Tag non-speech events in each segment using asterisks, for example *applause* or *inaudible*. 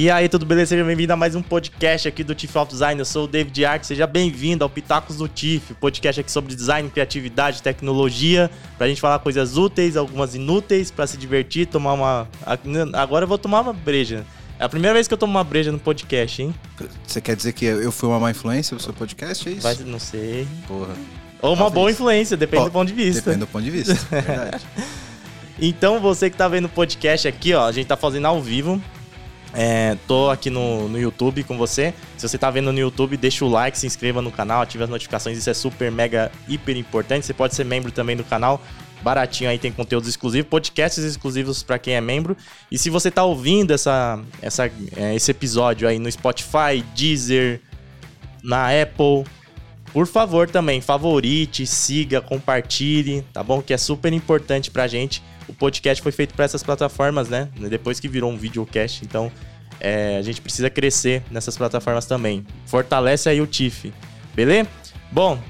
E aí, tudo beleza? Seja bem-vindo a mais um podcast aqui do Tiff of Design. Eu sou o David Ark, seja bem-vindo ao Pitacos do Tiff, podcast aqui sobre design, criatividade, tecnologia, pra gente falar coisas úteis, algumas inúteis, pra se divertir, tomar uma. Agora eu vou tomar uma breja. É a primeira vez que eu tomo uma breja no podcast, hein? Você quer dizer que eu fui uma má influência no seu podcast, é isso? Vai, não sei. Porra. Ou uma Talvez. boa influência, depende do ponto de vista. Depende do ponto de vista, verdade. *laughs* então, você que tá vendo o podcast aqui, ó, a gente tá fazendo ao vivo. É, tô aqui no, no YouTube com você. Se você tá vendo no YouTube, deixa o like, se inscreva no canal, ative as notificações, isso é super, mega, hiper importante. Você pode ser membro também do canal. Baratinho aí tem conteúdos exclusivos, podcasts exclusivos para quem é membro. E se você tá ouvindo essa, essa, é, esse episódio aí no Spotify, Deezer, na Apple, por favor também, favorite, siga, compartilhe, tá bom? Que é super importante pra gente podcast foi feito para essas plataformas, né? Depois que virou um videocast, então é, a gente precisa crescer nessas plataformas também. Fortalece aí o TIFF, beleza? Bom,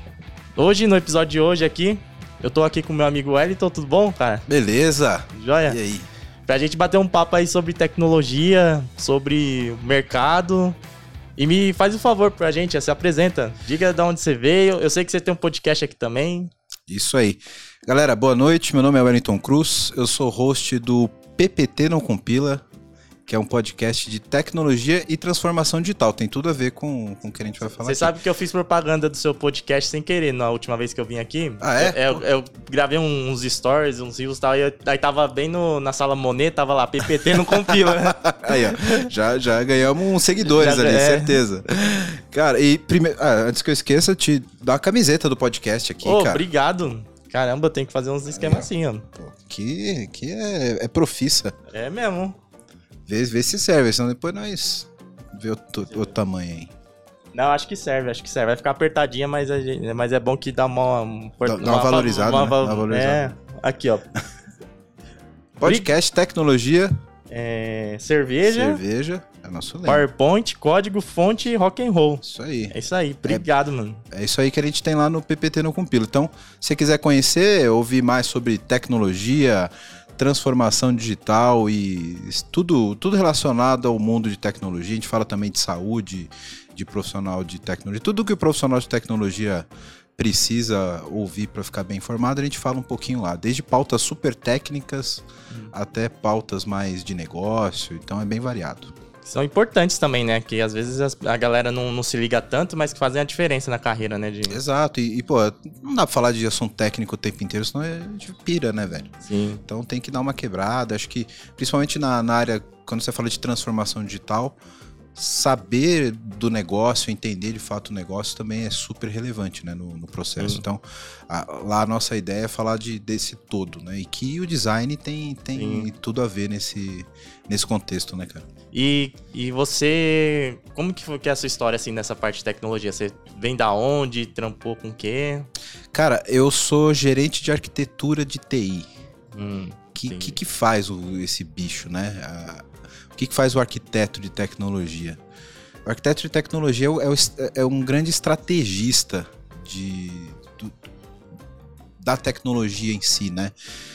hoje, no episódio de hoje aqui, eu tô aqui com meu amigo Wellington, tudo bom, cara? Beleza! Joia? E aí? Pra gente bater um papo aí sobre tecnologia, sobre mercado. E me faz um favor pra gente, se apresenta. Diga de onde você veio. Eu sei que você tem um podcast aqui também. Isso aí. Galera, boa noite. Meu nome é Wellington Cruz. Eu sou host do PPT Não Compila, que é um podcast de tecnologia e transformação digital. Tem tudo a ver com, com o que a gente vai falar. Você aqui. sabe que eu fiz propaganda do seu podcast sem querer na última vez que eu vim aqui? Ah, é? Eu, eu, eu gravei uns stories, uns rios e tal, e eu, aí tava bem no, na sala Monet, tava lá, PPT não compila. *laughs* aí, ó, já, já ganhamos uns seguidores já, ali, é. certeza. Cara, e primeiro, ah, antes que eu esqueça, te dá a camiseta do podcast aqui, oh, cara. Obrigado. Caramba, tem que fazer uns esquemas assim, ó. Pô, que, que é, é profissa. É mesmo. Vê, vê se serve, senão depois nós vê o, o, o tamanho aí. Não, acho que serve, acho que serve. Vai ficar apertadinha, mas, gente, mas é bom que dá uma... Dá, uma, uma valorizada, uma, uma, né? uma valorizada. É, aqui, ó. *laughs* Podcast, tecnologia... É, cerveja. Cerveja. É nosso lema. PowerPoint, código, fonte rock and roll. Isso aí. É isso aí. Obrigado, é, mano. É isso aí que a gente tem lá no PPT no Compilo. Então, se você quiser conhecer, ouvir mais sobre tecnologia, transformação digital e tudo, tudo relacionado ao mundo de tecnologia. A gente fala também de saúde, de profissional de tecnologia. Tudo que o profissional de tecnologia precisa ouvir para ficar bem informado, a gente fala um pouquinho lá, desde pautas super técnicas hum. até pautas mais de negócio, então é bem variado são importantes também, né? Que às vezes a galera não, não se liga tanto, mas que fazem a diferença na carreira, né? De... Exato. E, e, pô, não dá pra falar de assunto técnico o tempo inteiro, senão a gente pira, né, velho? Sim. Então tem que dar uma quebrada. Acho que, principalmente na, na área, quando você fala de transformação digital, saber do negócio, entender de fato o negócio também é super relevante né, no, no processo. Sim. Então, a, lá a nossa ideia é falar de, desse todo, né? E que o design tem, tem tudo a ver nesse, nesse contexto, né, cara? E, e você. Como que foi que é a sua história assim nessa parte de tecnologia? Você vem da onde? Trampou com o quê? Cara, eu sou gerente de arquitetura de TI. Hum, que, que, que faz o, esse bicho, né? A, que, que faz o arquiteto de tecnologia? O arquiteto de tecnologia é, o, é um grande estrategista de, do, da tecnologia em si, né?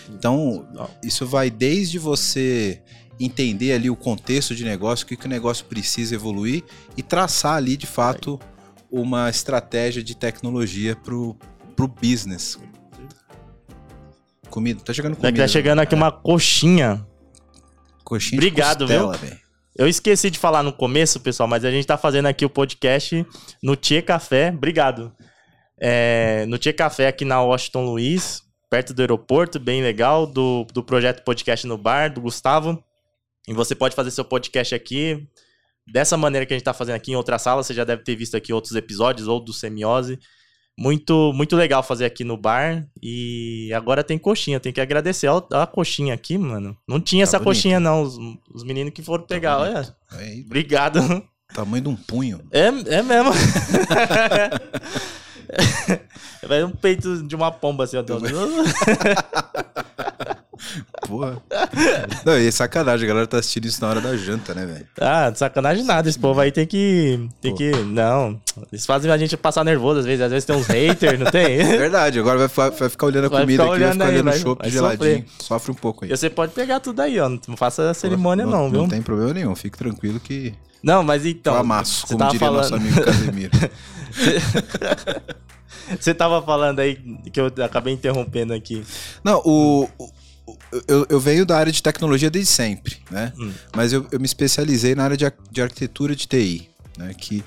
Então, isso vai desde você entender ali o contexto de negócio, o que, que o negócio precisa evoluir e traçar ali de fato uma estratégia de tecnologia pro, pro business. Comida, tá chegando comida. Tá chegando aqui uma coxinha. Coxinha Obrigado, costela, viu? Véio. Eu esqueci de falar no começo, pessoal, mas a gente tá fazendo aqui o podcast no Tia Café. Obrigado. É, no Tia Café aqui na Washington Luiz, perto do aeroporto, bem legal, do, do projeto Podcast no Bar, do Gustavo. E você pode fazer seu podcast aqui dessa maneira que a gente está fazendo aqui em outra sala. Você já deve ter visto aqui outros episódios, ou do Semiose. Muito, muito legal fazer aqui no bar. E agora tem coxinha. Tem que agradecer. Olha a coxinha aqui, mano. Não tinha tá essa bonito. coxinha, não. Os, os meninos que foram tá pegar. Olha. É, Obrigado. Tamanho de um punho. É, é mesmo. *laughs* É um peito de uma pomba assim, ó. Porra. *laughs* Não, e é sacanagem, a galera tá assistindo isso na hora da janta, né, velho? Ah, sacanagem nada. Esse povo aí tem que. Tem que. Não. Eles fazem a gente passar nervoso às vezes. Às vezes tem uns haters, não tem? É *laughs* verdade, agora vai, vai ficar olhando a vai comida aqui, vai ficar olhando o chopp geladinho. Sofrer. Sofre um pouco aí. E você pode pegar tudo aí, ó. Não faça cerimônia, não, não, viu? Não tem problema nenhum, fique tranquilo que. Não, mas então. Eu amasso, como diria falando... nosso amigo Casemiro. *laughs* Você tava falando aí que eu acabei interrompendo aqui. Não, o, eu, eu, venho da área de tecnologia desde sempre, né? Hum. Mas eu, eu, me especializei na área de, de arquitetura de TI. Né? Que,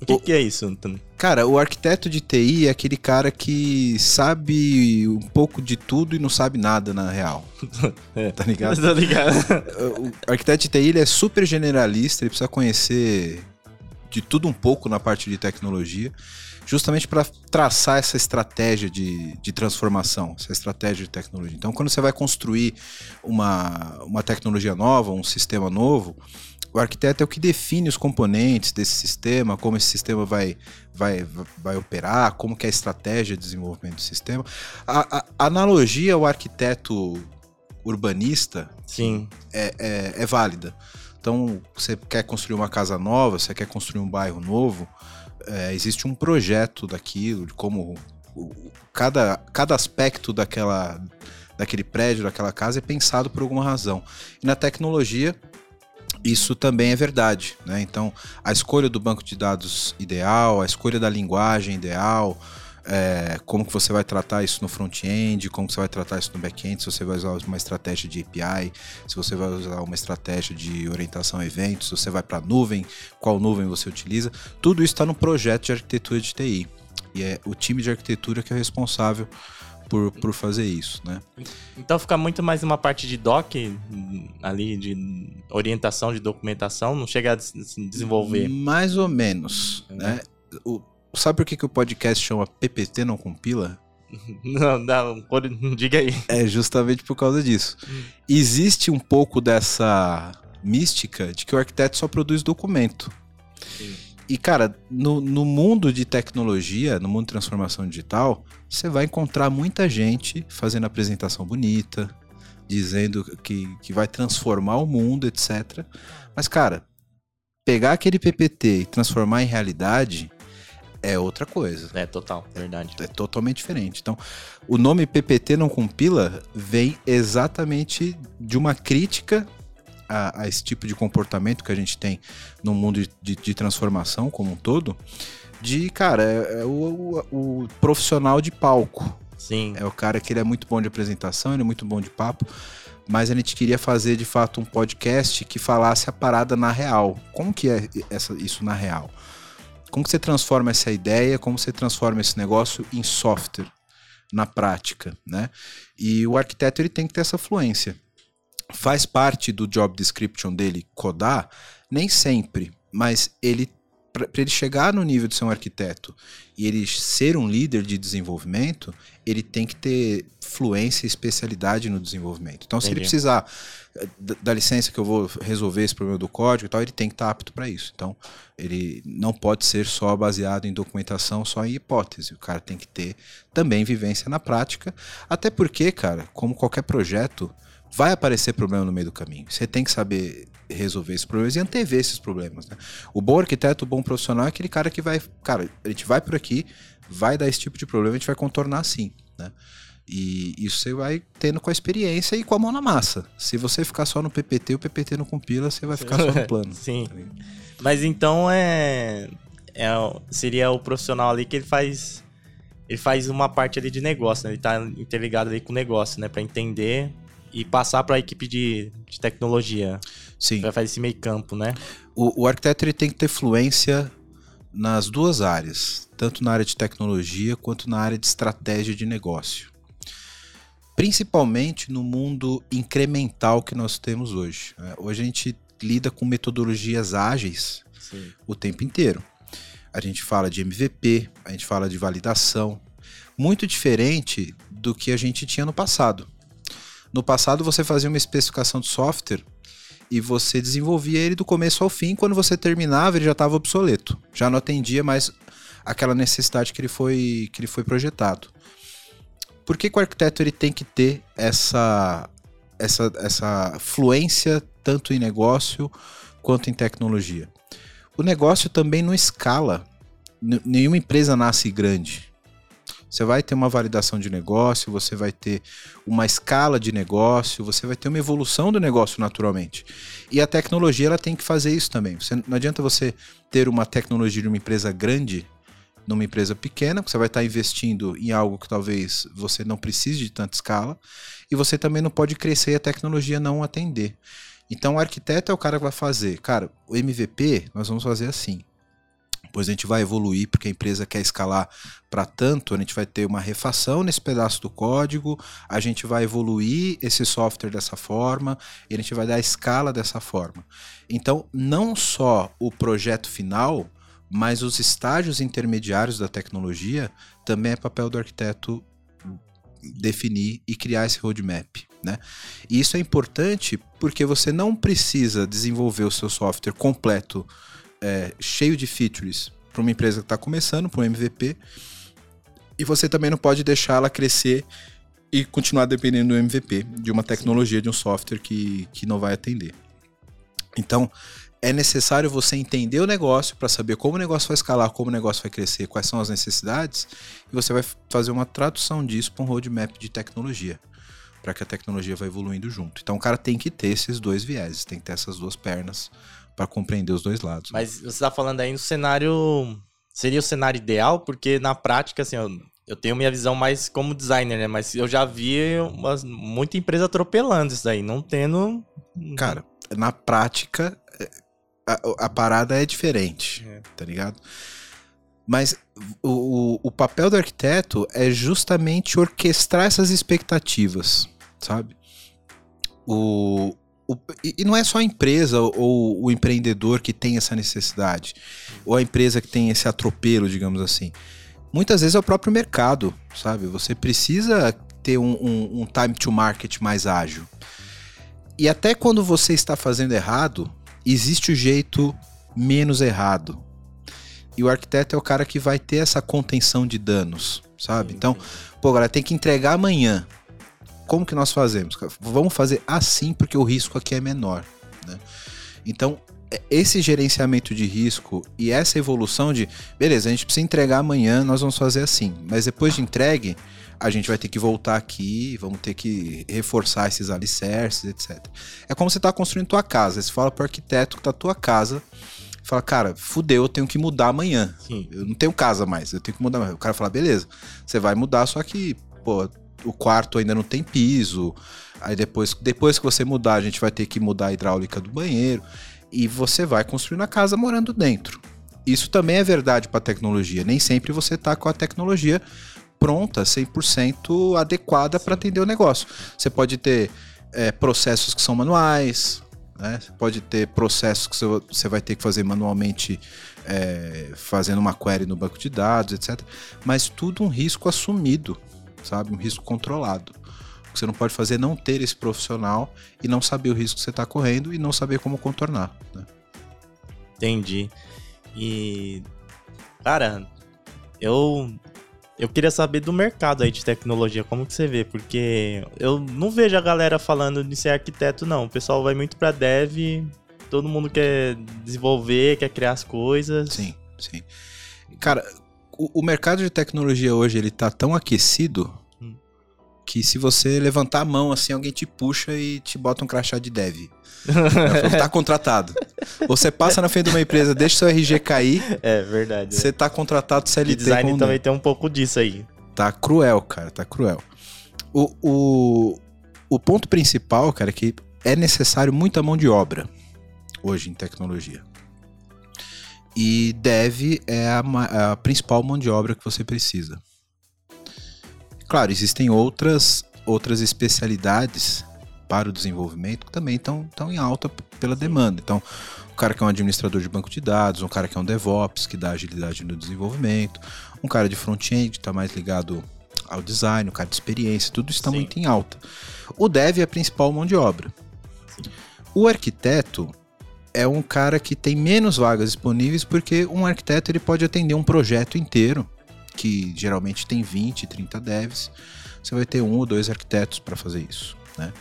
o que, o, que é isso, Antônio? Cara, o arquiteto de TI é aquele cara que sabe um pouco de tudo e não sabe nada na real. *laughs* é. Tá ligado? Tá ligado. *laughs* o arquiteto de TI ele é super generalista, ele precisa conhecer de tudo um pouco na parte de tecnologia justamente para traçar essa estratégia de, de transformação, essa estratégia de tecnologia. Então, quando você vai construir uma, uma tecnologia nova, um sistema novo, o arquiteto é o que define os componentes desse sistema, como esse sistema vai, vai, vai operar, como que é a estratégia de desenvolvimento do sistema. A, a, analogia ao arquiteto urbanista Sim. É, é, é válida. Então, você quer construir uma casa nova, você quer construir um bairro novo, é, existe um projeto daquilo, de como cada, cada aspecto daquela, daquele prédio, daquela casa é pensado por alguma razão. E na tecnologia, isso também é verdade. Né? Então, a escolha do banco de dados ideal, a escolha da linguagem ideal, é, como que você vai tratar isso no front-end, como que você vai tratar isso no back-end, se você vai usar uma estratégia de API, se você vai usar uma estratégia de orientação a eventos, se você vai para nuvem, qual nuvem você utiliza, tudo isso está no projeto de arquitetura de TI. E é o time de arquitetura que é responsável por, por fazer isso, né? Então fica muito mais uma parte de doc ali, de orientação de documentação, não chega a se desenvolver. Mais ou menos, é. né? O, Sabe por que, que o podcast chama PPT não compila? *laughs* Não, não, diga aí. É justamente por causa disso. Existe um pouco dessa mística de que o arquiteto só produz documento. Sim. E, cara, no, no, mundo de tecnologia, no mundo de transformação digital, você vai encontrar muita gente fazendo apresentação bonita, dizendo que, que vai transformar o mundo, etc. Mas, cara, pegar aquele PPT e transformar em realidade é outra coisa. É total, verdade. É totalmente diferente. Então, o nome PPT não compila vem exatamente de uma crítica a, a esse tipo de comportamento que a gente tem no mundo de, de, de transformação como um todo. De, cara, é, é o, o, o profissional de palco. Sim. É o cara que ele é muito bom de apresentação, ele é muito bom de papo mas a gente queria fazer de fato um podcast que falasse a parada na real. Como que é essa, isso na real? Como que você transforma essa ideia, como você transforma esse negócio em software, na prática, né? E o arquiteto ele tem que ter essa fluência. Faz parte do job description dele codar? Nem sempre, mas ele para ele chegar no nível de ser um arquiteto e ele ser um líder de desenvolvimento, ele tem que ter fluência e especialidade no desenvolvimento. Então, Entendi. se ele precisar eh, da licença que eu vou resolver esse problema do código e tal, ele tem que estar apto para isso. Então, ele não pode ser só baseado em documentação, só em hipótese. O cara tem que ter também vivência na prática, até porque, cara, como qualquer projeto, vai aparecer problema no meio do caminho. Você tem que saber resolver esses problemas e antever esses problemas. Né? O bom arquiteto, o bom profissional é aquele cara que vai, cara, a gente vai por aqui, vai dar esse tipo de problema, a gente vai contornar assim, né? E isso você vai tendo com a experiência e com a mão na massa. Se você ficar só no PPT, o PPT não compila, você vai ficar só no *laughs* plano. Sim. Tá Mas então é, é seria o profissional ali que ele faz ele faz uma parte ali de negócio, né? Ele tá interligado ali com o negócio, né, para entender e passar para a equipe de, de tecnologia. Sim. Vai fazer esse meio campo, né? O, o arquiteto ele tem que ter fluência nas duas áreas, tanto na área de tecnologia quanto na área de estratégia de negócio. Principalmente no mundo incremental que nós temos hoje. Né? Hoje a gente lida com metodologias ágeis Sim. o tempo inteiro. A gente fala de MVP, a gente fala de validação, muito diferente do que a gente tinha no passado. No passado você fazia uma especificação de software e você desenvolvia ele do começo ao fim. Quando você terminava, ele já estava obsoleto, já não atendia mais aquela necessidade que ele foi, que ele foi projetado. Por que, que o arquiteto ele tem que ter essa essa, essa fluência tanto em negócio quanto em tecnologia. O negócio também não escala. Nenhuma empresa nasce grande. Você vai ter uma validação de negócio, você vai ter uma escala de negócio, você vai ter uma evolução do negócio naturalmente. E a tecnologia ela tem que fazer isso também. Você, não adianta você ter uma tecnologia de uma empresa grande numa empresa pequena, você vai estar investindo em algo que talvez você não precise de tanta escala, e você também não pode crescer e a tecnologia não atender. Então o arquiteto é o cara que vai fazer, cara, o MVP nós vamos fazer assim. Depois a gente vai evoluir porque a empresa quer escalar para tanto, a gente vai ter uma refação nesse pedaço do código, a gente vai evoluir esse software dessa forma e a gente vai dar escala dessa forma. Então, não só o projeto final, mas os estágios intermediários da tecnologia também é papel do arquiteto definir e criar esse roadmap. Né? E isso é importante porque você não precisa desenvolver o seu software completo, é, cheio de features, para uma empresa que está começando, para um MVP, e você também não pode deixá-la crescer e continuar dependendo do MVP, de uma tecnologia, de um software que, que não vai atender. Então, é necessário você entender o negócio para saber como o negócio vai escalar, como o negócio vai crescer, quais são as necessidades, e você vai fazer uma tradução disso para um roadmap de tecnologia, para que a tecnologia vá evoluindo junto. Então o cara tem que ter esses dois vieses, tem que ter essas duas pernas para compreender os dois lados. Mas você está falando aí no cenário. Seria o cenário ideal, porque na prática, assim, eu, eu tenho minha visão mais como designer, né? Mas eu já vi umas, muita empresa atropelando isso daí, não tendo. Cara, na prática, a, a parada é diferente, é. tá ligado? Mas o, o papel do arquiteto é justamente orquestrar essas expectativas, sabe? O, o, e não é só a empresa ou o empreendedor que tem essa necessidade, ou a empresa que tem esse atropelo, digamos assim. Muitas vezes é o próprio mercado, sabe? Você precisa ter um, um, um time to market mais ágil. E até quando você está fazendo errado, existe o jeito menos errado. E o arquiteto é o cara que vai ter essa contenção de danos, sabe? Então, pô, galera, tem que entregar amanhã. Como que nós fazemos? Vamos fazer assim porque o risco aqui é menor, né? Então, é, esse gerenciamento de risco e essa evolução de, beleza, a gente precisa entregar amanhã, nós vamos fazer assim, mas depois de entregue, a gente vai ter que voltar aqui, vamos ter que reforçar esses alicerces, etc. É como você está construindo tua casa. Você fala para o arquiteto que tá tua casa, fala, cara, fudeu, eu tenho que mudar amanhã. Sim. Eu não tenho casa mais, eu tenho que mudar. O cara fala, beleza, você vai mudar, só que, pô, o quarto ainda não tem piso. Aí depois, depois que você mudar, a gente vai ter que mudar a hidráulica do banheiro. E você vai construindo a casa morando dentro. Isso também é verdade para a tecnologia. Nem sempre você está com a tecnologia pronta, 100% adequada para atender o negócio. Você pode ter é, processos que são manuais, né? Você pode ter processos que você vai ter que fazer manualmente, é, fazendo uma query no banco de dados, etc. Mas tudo um risco assumido, sabe? Um risco controlado. O que você não pode fazer é não ter esse profissional e não saber o risco que você está correndo e não saber como contornar. Né? Entendi. E, cara, eu eu queria saber do mercado aí de tecnologia, como que você vê? Porque eu não vejo a galera falando de ser arquiteto, não. O pessoal vai muito para dev, todo mundo quer desenvolver, quer criar as coisas. Sim, sim. Cara, o, o mercado de tecnologia hoje, ele tá tão aquecido hum. que se você levantar a mão assim, alguém te puxa e te bota um crachá de dev. *laughs* tá contratado. Você passa na frente de uma empresa, deixa seu RG cair. É verdade. Você é. tá contratado CLT. E design também tem um pouco disso aí. Tá cruel, cara, tá cruel. O, o, o ponto principal, cara, é que é necessário muita mão de obra hoje em tecnologia. E deve é a, a principal mão de obra que você precisa. Claro, existem outras outras especialidades para o desenvolvimento que também estão em alta pela demanda. Então, um cara que é um administrador de banco de dados, um cara que é um DevOps, que dá agilidade no desenvolvimento, um cara de front-end que está mais ligado ao design, um cara de experiência, tudo está Sim. muito em alta. O dev é a principal mão de obra. Sim. O arquiteto é um cara que tem menos vagas disponíveis porque um arquiteto ele pode atender um projeto inteiro, que geralmente tem 20, 30 devs. Você vai ter um ou dois arquitetos para fazer isso. Né?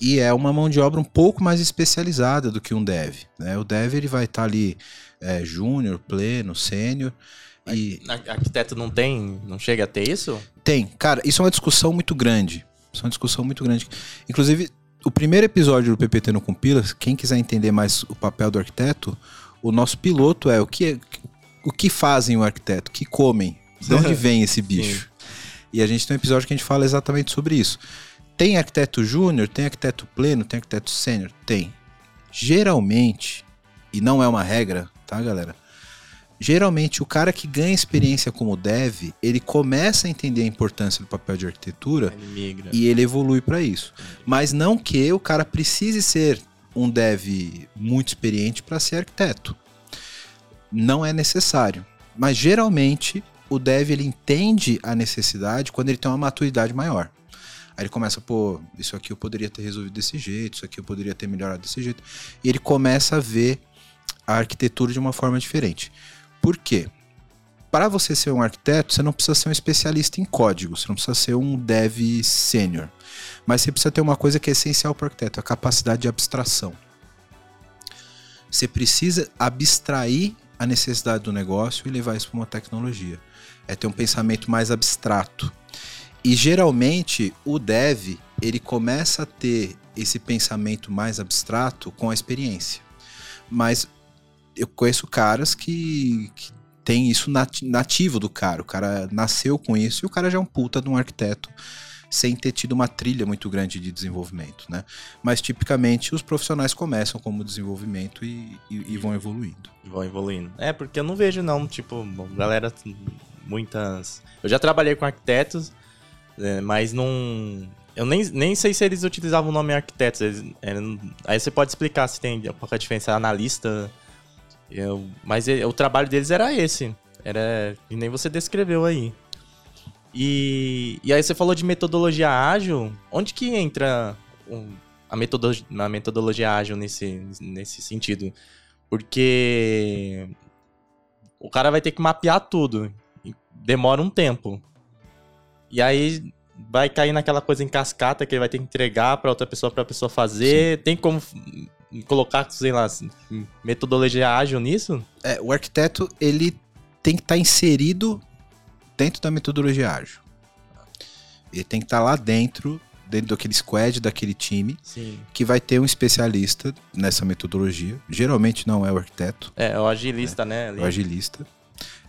e é uma mão de obra um pouco mais especializada do que um dev. Né? O dev ele vai estar tá ali é, júnior, pleno, sênior. E... Arquiteto não tem, não chega a ter isso? Tem. Cara, isso é uma discussão muito grande. Isso é uma discussão muito grande. Inclusive, o primeiro episódio do PPT no Compila, quem quiser entender mais o papel do arquiteto, o nosso piloto é o que, o que fazem o arquiteto, o que comem, de onde *laughs* vem esse bicho. Sim. E a gente tem um episódio que a gente fala exatamente sobre isso. Tem arquiteto júnior, tem arquiteto pleno, tem arquiteto sênior? Tem. Geralmente, e não é uma regra, tá, galera? Geralmente, o cara que ganha experiência como dev, ele começa a entender a importância do papel de arquitetura ele e ele evolui para isso. Mas não que o cara precise ser um dev muito experiente para ser arquiteto. Não é necessário. Mas geralmente o dev ele entende a necessidade quando ele tem uma maturidade maior. Aí ele começa, pô, isso aqui eu poderia ter resolvido desse jeito, isso aqui eu poderia ter melhorado desse jeito. E ele começa a ver a arquitetura de uma forma diferente. Por quê? Para você ser um arquiteto, você não precisa ser um especialista em código, você não precisa ser um dev sênior. Mas você precisa ter uma coisa que é essencial para o arquiteto, a capacidade de abstração. Você precisa abstrair a necessidade do negócio e levar isso para uma tecnologia. É ter um pensamento mais abstrato. E geralmente o dev ele começa a ter esse pensamento mais abstrato com a experiência. Mas eu conheço caras que, que tem isso nativo do cara. O cara nasceu com isso e o cara já é um puta de um arquiteto sem ter tido uma trilha muito grande de desenvolvimento, né? Mas tipicamente os profissionais começam como desenvolvimento e, e, e vão evoluindo. Vão evoluindo. É, porque eu não vejo não, tipo, galera, muitas... Eu já trabalhei com arquitetos é, mas não. Eu nem, nem sei se eles utilizavam o nome arquitetos. Eles, aí você pode explicar se tem qual é a diferença, analista. Eu, mas ele, o trabalho deles era esse. Era. E nem você descreveu aí. E, e aí você falou de metodologia ágil. Onde que entra a, metodologia, a metodologia ágil nesse, nesse sentido? Porque o cara vai ter que mapear tudo. Demora um tempo. E aí vai cair naquela coisa em cascata que ele vai ter que entregar para outra pessoa para a pessoa fazer. Sim. Tem como colocar, sei lá, metodologia ágil nisso? É, o arquiteto ele tem que estar tá inserido dentro da metodologia ágil. Ele tem que estar tá lá dentro, dentro daquele squad, daquele time, Sim. que vai ter um especialista nessa metodologia. Geralmente não é o arquiteto. É, é o agilista, né? Ali. É o agilista.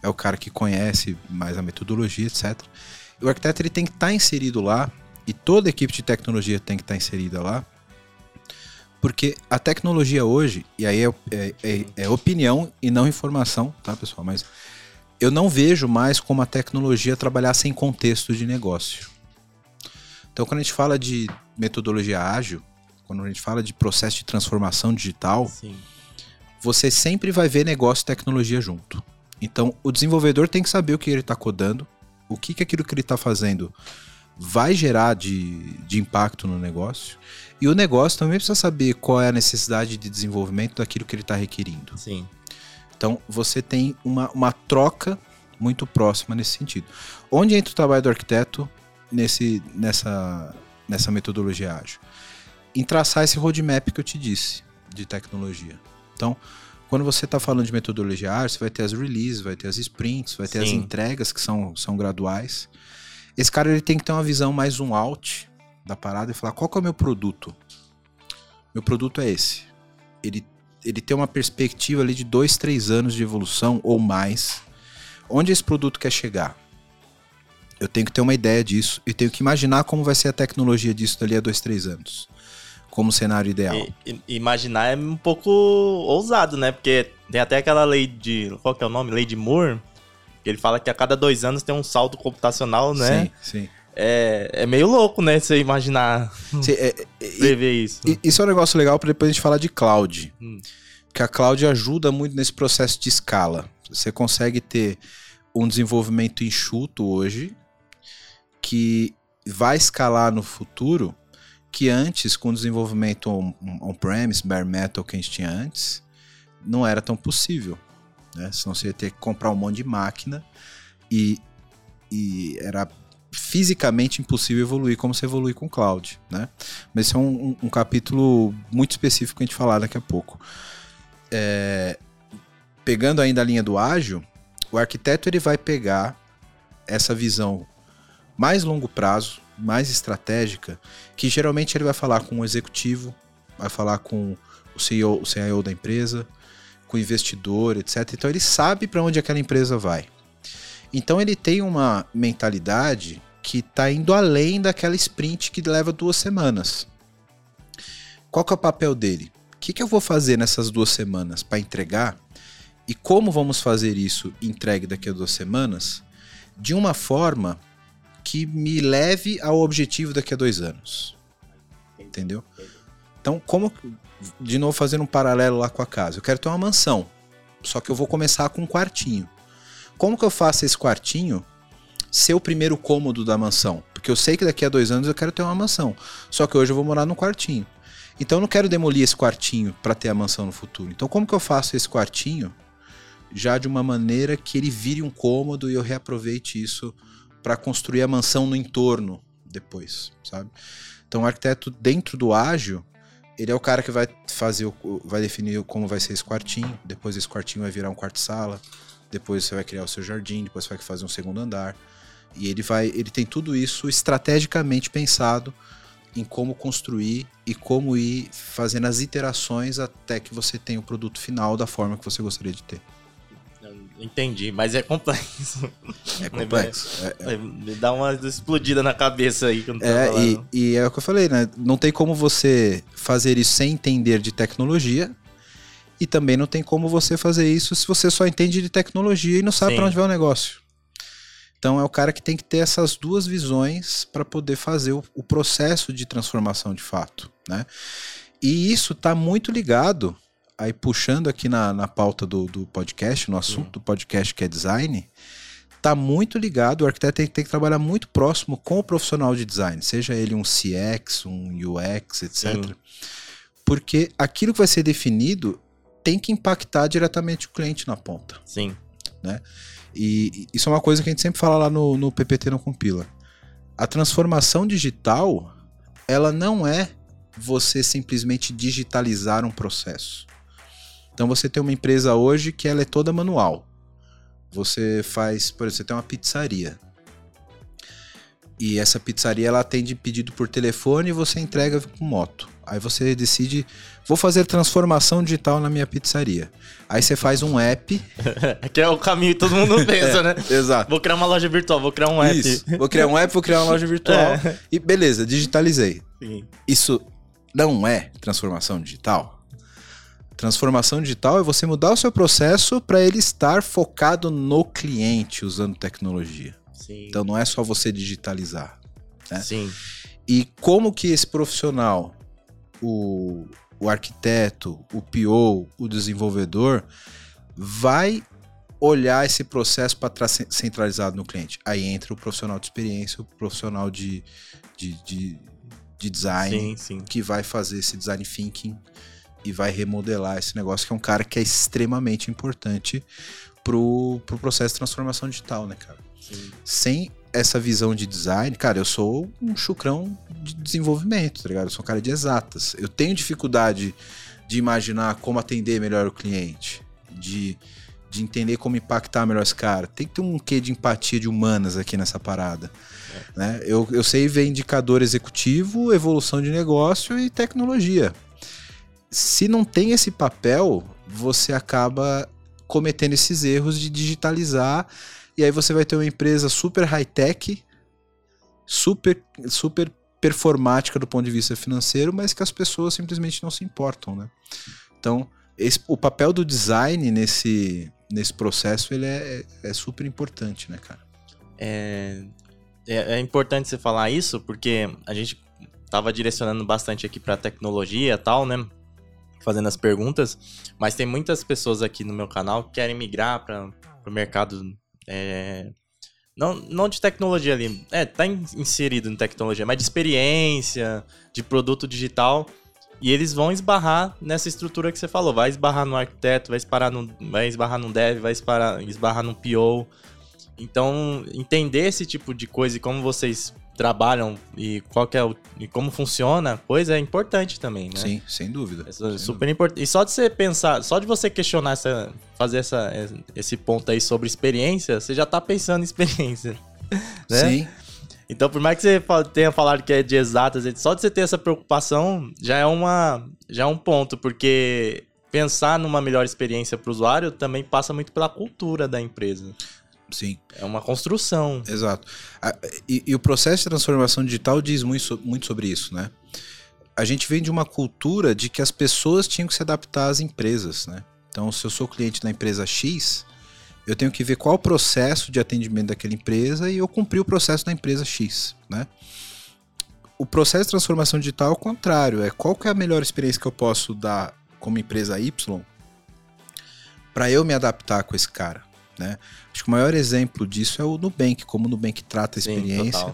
É o cara que conhece mais a metodologia, etc o arquiteto ele tem que estar tá inserido lá e toda a equipe de tecnologia tem que estar tá inserida lá, porque a tecnologia hoje, e aí é, é, é, é, opinião e não informação, tá pessoal? Mas eu não vejo mais como a tecnologia trabalhar sem contexto de negócio. Então, quando a gente fala de metodologia ágil, quando a gente fala de processo de transformação digital, Sim. você sempre vai ver negócio e tecnologia junto. Então, o desenvolvedor tem que saber o que ele está codando, o que, que aquilo que ele está fazendo vai gerar de, de impacto no negócio. E o negócio também precisa saber qual é a necessidade de desenvolvimento daquilo que ele está requerindo. Sim. Então você tem uma, uma troca muito próxima nesse sentido. Onde entra o trabalho do arquiteto nesse, nessa, nessa metodologia ágil? Em traçar esse roadmap que eu te disse de tecnologia. Então, quando você está falando de metodologia ágil, você vai ter as releases, vai ter as sprints, vai ter Sim. as entregas que são, são graduais. Esse cara ele tem que ter uma visão mais um out da parada e falar qual é o meu produto. Meu produto é esse. Ele, ele tem uma perspectiva ali de dois, três anos de evolução ou mais. Onde esse produto quer chegar? Eu tenho que ter uma ideia disso e tenho que imaginar como vai ser a tecnologia disso dali a dois, três anos como cenário ideal. E, imaginar é um pouco ousado, né? Porque tem até aquela lei de. Qual que é o nome? Lei de Moore. Que ele fala que a cada dois anos tem um salto computacional, né? Sim, sim. É, é meio louco, né? Você imaginar. Sim, é, é, prever isso. isso é um negócio legal para depois a gente falar de cloud. Hum. Que a cloud ajuda muito nesse processo de escala. Você consegue ter um desenvolvimento enxuto hoje que vai escalar no futuro que antes, com o desenvolvimento on-premise, bare metal que a gente tinha antes, não era tão possível. Né? Senão você ia ter que comprar um monte de máquina e, e era fisicamente impossível evoluir como você evolui com cloud, né? Mas esse é um, um, um capítulo muito específico que a gente falar daqui a pouco. É, pegando ainda a linha do ágil, o arquiteto ele vai pegar essa visão mais longo prazo, mais estratégica, que geralmente ele vai falar com o executivo, vai falar com o CEO, o CIO da empresa, com o investidor, etc. Então ele sabe para onde aquela empresa vai. Então ele tem uma mentalidade que está indo além daquela sprint que leva duas semanas. Qual que é o papel dele? O que, que eu vou fazer nessas duas semanas para entregar? E como vamos fazer isso entregue daqui a duas semanas? De uma forma que me leve ao objetivo daqui a dois anos. Entendeu? Então, como. De novo, fazendo um paralelo lá com a casa. Eu quero ter uma mansão. Só que eu vou começar com um quartinho. Como que eu faço esse quartinho ser o primeiro cômodo da mansão? Porque eu sei que daqui a dois anos eu quero ter uma mansão. Só que hoje eu vou morar num quartinho. Então eu não quero demolir esse quartinho para ter a mansão no futuro. Então como que eu faço esse quartinho já de uma maneira que ele vire um cômodo e eu reaproveite isso para construir a mansão no entorno depois, sabe? Então o arquiteto dentro do ágil, ele é o cara que vai fazer, vai definir como vai ser esse quartinho, depois esse quartinho vai virar um quarto-sala, depois você vai criar o seu jardim, depois você vai fazer um segundo andar. E ele vai, ele tem tudo isso estrategicamente pensado em como construir e como ir fazendo as iterações até que você tenha o produto final da forma que você gostaria de ter. Entendi, mas é complexo. É *laughs* complexo. É, é. Me dá uma explodida na cabeça aí. Que é, e, e, é o que eu falei, né? Não tem como você fazer isso sem entender de tecnologia, e também não tem como você fazer isso se você só entende de tecnologia e não sabe para onde vai o negócio. Então é o cara que tem que ter essas duas visões para poder fazer o, o, processo de transformação de fato, né? E isso está muito ligado, aí puxando aqui na, na pauta do, do podcast, no assunto uhum. do podcast que é design, está muito ligado, o arquiteto tem, tem, que trabalhar muito próximo com o profissional de design, seja ele um CX, um UX, etc. Sim. Porque aquilo que vai ser definido tem que impactar diretamente o cliente na ponta. Sim. Né? E isso é uma coisa que a gente sempre fala lá no, no PPT no Compila. A transformação digital, ela não é você simplesmente digitalizar um processo. Então você tem uma empresa hoje que ela é toda manual. Você faz, por exemplo, você tem uma pizzaria. E essa pizzaria ela atende pedido por telefone e você entrega com moto. Aí você decide, vou fazer transformação digital na minha pizzaria. Aí você faz um app. *laughs* que é o caminho que todo mundo *laughs* pensa, é, né? Exato. Vou criar uma loja virtual, vou criar um app. Isso. Vou criar um app, vou criar uma loja virtual. *laughs* É. E beleza, digitalizei. Sim. Isso não é transformação digital? Transformação digital é você mudar o seu processo para ele estar focado no cliente usando tecnologia. Sim. Então não é só você digitalizar. Né? Sim. E como que esse profissional, o, o arquiteto, o PO, o desenvolvedor, vai olhar esse processo para estar centralizado no cliente. Aí entra o profissional de experiência, o profissional de, de, de, de design, sim, sim. que vai fazer esse design thinking e vai remodelar esse negócio, que é um cara que é extremamente importante pro, pro processo de transformação digital, né, cara? Sim. Sem essa visão de design, cara, eu sou um chucrão de desenvolvimento, tá ligado? Eu sou um cara de exatas. Eu tenho dificuldade de imaginar como atender melhor o cliente, de, de entender como impactar melhor esse cara. Tem que ter um quê de empatia de humanas aqui nessa parada. É. Né? Eu, eu sei ver indicador executivo, evolução de negócio e tecnologia. Se não tem esse papel, você acaba cometendo esses erros de digitalizar e aí você vai ter uma empresa super high-tech, super, super performática do ponto de vista financeiro, mas que as pessoas simplesmente não se importam, né? Então, esse, o papel do design nesse, nesse processo ele é, é super importante, né, cara? É, é, é importante você falar isso, porque a gente estava direcionando bastante aqui para tecnologia e tal, né? Fazendo as perguntas, mas tem muitas pessoas aqui no meu canal que querem migrar para o mercado é, não, não de tecnologia ali. É, tá inserido em tecnologia, mas de experiência, de produto digital. E eles vão esbarrar nessa estrutura que você falou. Vai esbarrar no arquiteto, vai esbarrar no, vai esbarrar no dev, vai esbarrar, esbarrar no PO. Então, entender esse tipo de coisa e como vocês trabalham e qual é o, e como funciona a coisa é importante também, né? Sim, sem dúvida. É sem super importante. E só de você pensar, só de você questionar essa, fazer essa, esse ponto aí sobre experiência, você já tá pensando em experiência. *laughs* Né? Sim. Então, por mais que você tenha falado que é de exatas, só de você ter essa preocupação já é uma já é um ponto, porque pensar numa melhor experiência para o usuário também passa muito pela cultura da empresa. Sim. É uma construção. Exato. E, e, o processo de transformação digital diz muito, muito sobre isso, né? A gente vem de uma cultura de que as pessoas tinham que se adaptar às empresas, né? Então, se eu sou cliente da empresa X, eu tenho que ver qual o processo de atendimento daquela empresa e eu cumprir o processo da empresa X, né? O processo de transformação digital é o contrário, é qual que é a melhor experiência que eu posso dar como empresa Y para eu me adaptar com esse cara, né? Acho que o maior exemplo disso é o Nubank, como o Nubank trata a experiência. Sim,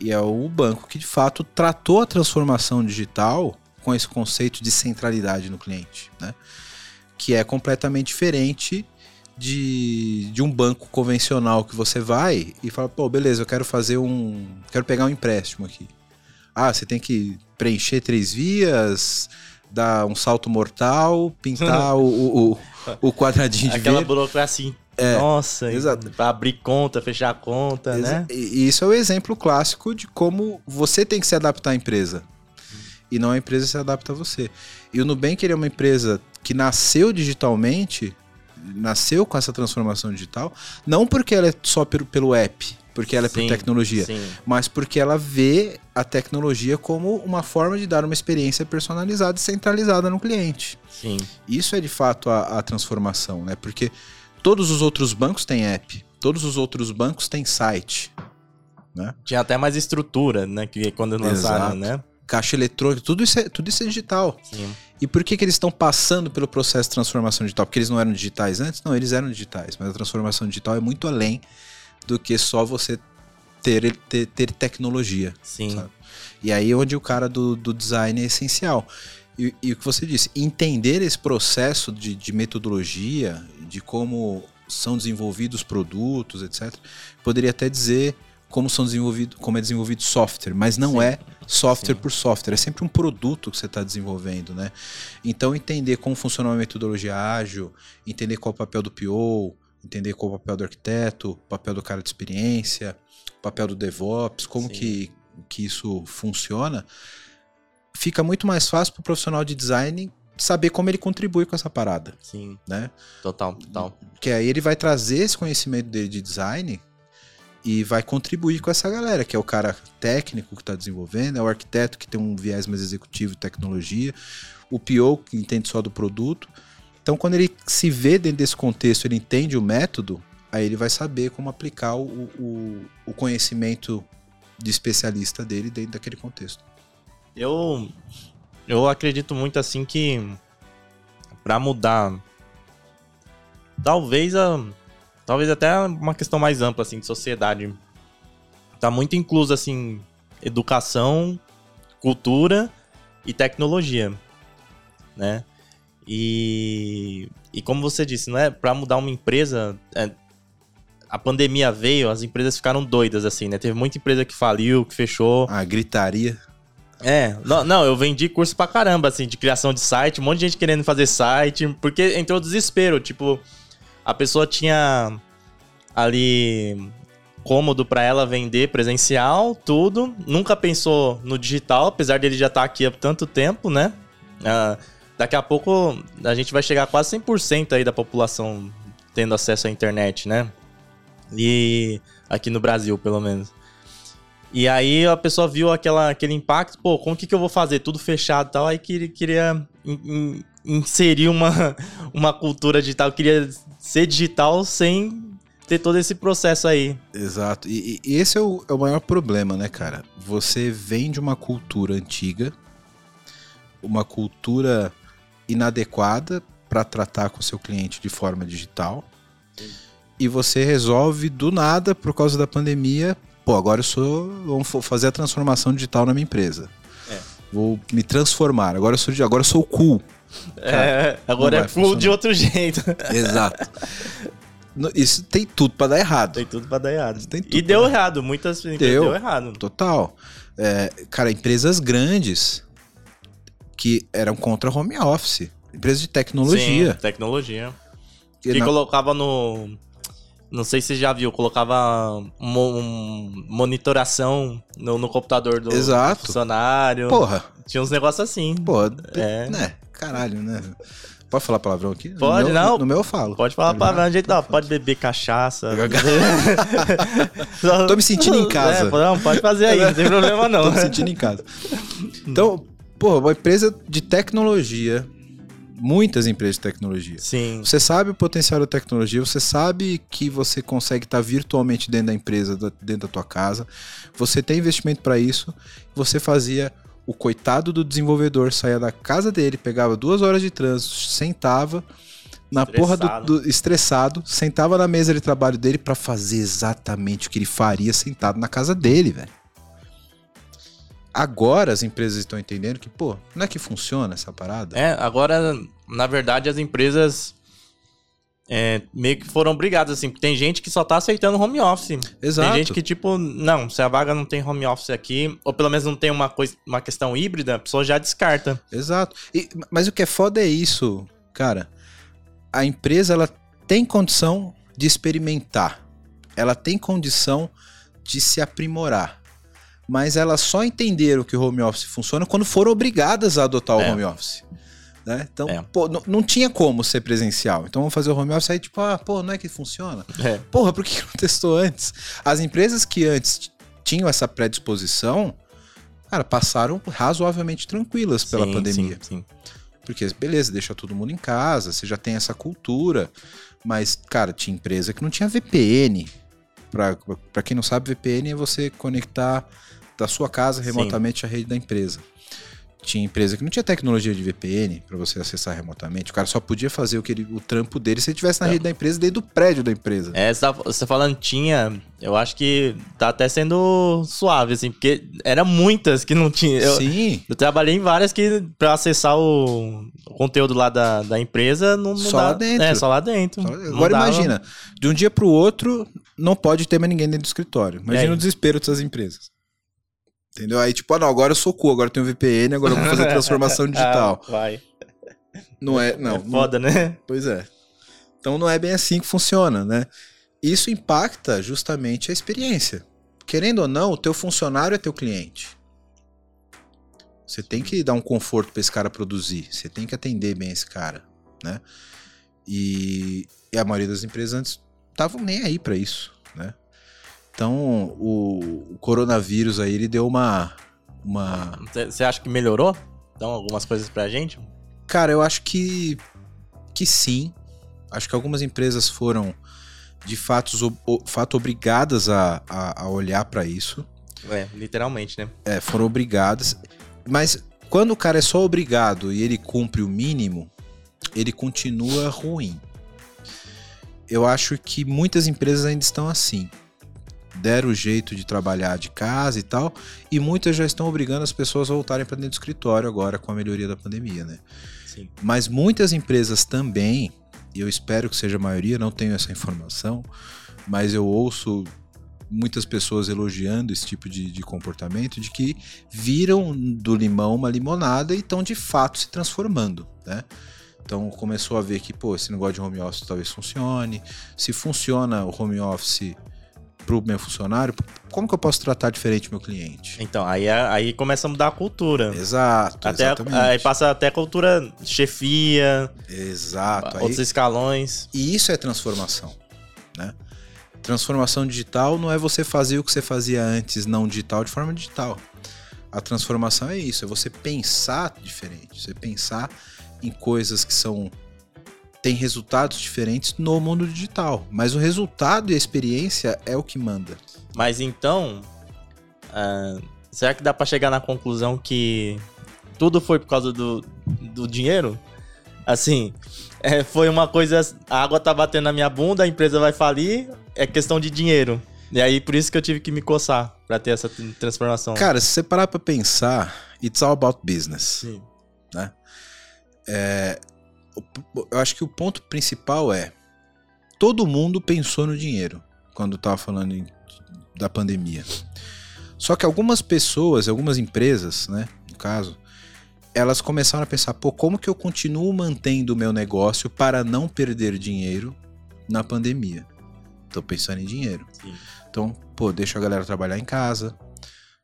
e é o banco que de fato tratou a transformação digital com esse conceito de centralidade no cliente, né? Que é completamente diferente de, de um banco convencional que você vai e fala, pô, beleza, eu quero fazer um. Quero pegar um empréstimo aqui. Ah, você tem que preencher três vias, dar um salto mortal, pintar *laughs* o, o, o, quadradinho de Aquela burocracia é, Nossa, exato. Pra abrir conta, fechar conta, Exa né? E isso é o exemplo clássico de como você tem que se adaptar à empresa. E não a empresa se adapta a você. E o Nubank ele é uma empresa que nasceu digitalmente nasceu com essa transformação digital, não porque ela é só pelo, pelo app, porque ela é sim, por tecnologia, sim. mas porque ela vê a tecnologia como uma forma de dar uma experiência personalizada e centralizada no cliente. Sim. Isso é de fato a, a transformação, né? Porque todos os outros bancos têm app, todos os outros bancos têm site. Né? Tinha até mais estrutura, né? Que quando lançaram, Exato. né? Caixa eletrônica, tudo isso é, tudo isso é digital. Sim. E por que, que eles estão passando pelo processo de transformação digital? Porque eles não eram digitais antes? Não, eles eram digitais, mas a transformação digital é muito além do que só você ter, ter, ter tecnologia. Sim. Sabe? E aí é onde o cara do, do design é essencial. E, e, o que você disse, entender esse processo de, de metodologia, de como são desenvolvidos produtos, etc., poderia até dizer como são desenvolvidos, como é desenvolvido software, mas não Sim. é software Sim. por software, é sempre um produto que você está desenvolvendo, né? Então entender como funciona uma metodologia ágil, entender qual é o papel do PO, entender qual é o papel do arquiteto, papel do cara de experiência, papel do DevOps, como que, que isso funciona, fica muito mais fácil para o profissional de design saber como ele contribui com essa parada. Sim. Né? Total, total. Que aí ele vai trazer esse conhecimento dele de design e vai contribuir com essa galera, que é o cara técnico que está desenvolvendo, é o arquiteto que tem um viés mais executivo tecnologia, o PO que entende só do produto. Então, quando ele se vê dentro desse contexto, ele entende o método, aí ele vai saber como aplicar o, o, o conhecimento de especialista dele dentro daquele contexto. Eu, eu acredito muito assim que para mudar, talvez a talvez até uma questão mais ampla, assim, de sociedade. Tá muito incluso, assim, educação, cultura e tecnologia, né? E, e como você disse, não é para mudar uma empresa, é, a pandemia veio, as empresas ficaram doidas assim, né? Teve muita empresa que faliu, que fechou. A gritaria. É, não, não, eu vendi curso pra caramba, assim, de criação de site, um monte de gente querendo fazer site, porque entrou desespero, tipo, a pessoa tinha ali cômodo para ela vender presencial, tudo. Nunca pensou no digital, apesar dele já estar tá aqui há tanto tempo, né? Uh, daqui a pouco a gente vai chegar a quase 100% aí da população tendo acesso à internet, né? E aqui no Brasil, pelo menos. E aí a pessoa viu aquela, aquele impacto, pô, como que, que eu vou fazer? Tudo fechado e tal. Aí queria, queria inserir uma, *laughs* uma cultura digital, queria ser digital sem ter todo esse processo aí. Exato. E, e esse é o, é o maior problema, né, cara? Você vem de uma cultura antiga, uma cultura inadequada para tratar com seu cliente de forma digital. E você resolve do nada, por causa da pandemia, pô, agora eu sou. Vamos fazer a transformação digital na minha empresa. É. Vou me transformar. Agora eu sou, agora eu sou cool. É, agora é cool de outro jeito. Exato. Isso tem tudo para dar errado. Tem tudo para dar errado. e deu errado, muitas empresas deu, deu errado. Total. É, cara, empresas grandes que eram contra home office. Empresas de tecnologia. Sim, tecnologia. Que, que não... colocava no. Não sei se você já viu, colocava um, monitoração no, no computador do, funcionário. Porra. Tinha uns negócios assim. Pô, é. né? Caralho, né? Pode falar palavrão aqui? Pode, no meu, não. No meu eu falo. Pode falar palavrão, gente, não. Pode beber cachaça. *laughs* Tô me sentindo em casa. É, não, pode fazer aí, não tem *laughs* problema não. Tô me sentindo em casa. Então, pô, uma empresa de tecnologia, muitas empresas de tecnologia. Sim. Você sabe o potencial da tecnologia, você sabe que você consegue estar virtualmente dentro da empresa, dentro da tua casa. Você tem investimento para isso. Você fazia o coitado do desenvolvedor saía da casa dele, pegava duas horas de trânsito, sentava na estressado. porra do, do, estressado, sentava na mesa de trabalho dele para fazer exatamente o que ele faria sentado na casa dele, velho. Agora as empresas estão entendendo que, pô, não é que funciona essa parada? É, agora, na verdade, as empresas é, meio que foram obrigados, assim, porque tem gente que só tá aceitando home office. Exato. Tem gente que, tipo, não, se a vaga não tem home office aqui, ou pelo menos não tem uma, coisa, uma questão híbrida, a pessoa já descarta. Exato. E, mas o que é foda é isso, cara. A empresa, ela tem condição de experimentar. Ela tem condição de se aprimorar. Mas elas só entenderam que o home office funciona quando foram obrigadas a adotar é. o home office. Né? Então, é. pô, não tinha como ser presencial. Então vamos fazer o home office aí, tipo, ah, pô, não é que funciona? É. Porra, por que não testou antes? As empresas que antes tinham essa predisposição, cara, passaram razoavelmente tranquilas pela sim, pandemia. Sim, sim. Porque, beleza, deixa todo mundo em casa, você já tem essa cultura. Mas, cara, tinha empresa que não tinha VPN. Para quem não sabe, VPN é você conectar da sua casa remotamente sim. à rede da empresa. Tinha empresa que não tinha tecnologia de VPN para você acessar remotamente. O cara só podia fazer o, que ele, o trampo dele se ele estivesse na é. rede da empresa, dentro do prédio da empresa. É, você tá, você tá falando tinha, eu acho que tá até sendo suave, assim, porque era muitas que não tinha. Eu, Sim. Eu trabalhei em várias que para acessar o, o, conteúdo lá da, da empresa não, não Só dá, lá dentro. É, só lá dentro. Só, agora dava... imagina, de um dia pro outro não pode ter mais ninguém dentro do escritório. Imagina o desespero dessas empresas. Entendeu? Aí, tipo, ah, não, agora eu sou cu, agora eu tenho VPN, agora eu vou fazer transformação *laughs* digital. ah, vai. Não é, não. É foda, não, né? Pois é. Então não é bem assim que funciona, né? Isso impacta justamente a experiência. Querendo ou não, o teu funcionário é teu cliente. Você tem que dar um conforto para esse cara produzir. Você tem que atender bem esse cara, né? E, e a maioria das empresas antes estavam nem aí para isso, né? Então, o, o coronavírus aí, ele deu uma. uma... Você acha que melhorou? Então, algumas coisas pra gente? Cara, eu acho que, que sim. Acho que algumas empresas foram, de fato, fato obrigadas a, a, a olhar para isso. É, literalmente, né? É, foram obrigadas. Mas quando o cara é só obrigado e ele cumpre o mínimo, ele continua ruim. Eu acho que muitas empresas ainda estão assim deram o jeito de trabalhar de casa e tal, e muitas já estão obrigando as pessoas a voltarem para dentro do escritório agora com a melhoria da pandemia, né? Sim. Mas muitas empresas também, e eu espero que seja a maioria, não tenho essa informação, mas eu ouço muitas pessoas elogiando esse tipo de, de, comportamento, de que viram do limão uma limonada e estão de fato se transformando, né? Então começou a ver que, pô, esse negócio de home office talvez funcione. Se funciona o home office para o meu funcionário, como que eu posso tratar diferente o meu cliente? Então, aí, aí começa a mudar a cultura. Exato, até, exatamente. Aí passa até a cultura chefia. Exato. Outros aí, escalões. E isso é transformação, né? Transformação digital não é você fazer o que você fazia antes não digital de forma digital. A transformação é isso, é você pensar diferente, você pensar em coisas que são tem resultados diferentes no mundo digital. Mas o resultado e a experiência é o que manda. Mas então, uh, será que dá para chegar na conclusão que tudo foi por causa do, do dinheiro? Assim, é, foi uma coisa. A água tá batendo na minha bunda, a empresa vai falir, é questão de dinheiro. E aí, por isso que eu tive que me coçar para ter essa transformação. Cara, se você parar pra pensar, it's all about business. Sim. Né? É, eu acho que o ponto principal é todo mundo pensou no dinheiro quando estava falando em, da pandemia. Só que algumas pessoas, algumas empresas, né, no caso, elas começaram a pensar, pô, como que eu continuo mantendo o meu negócio para não perder dinheiro na pandemia? Tô pensando em dinheiro. Sim. Então, pô, deixa a galera trabalhar em casa,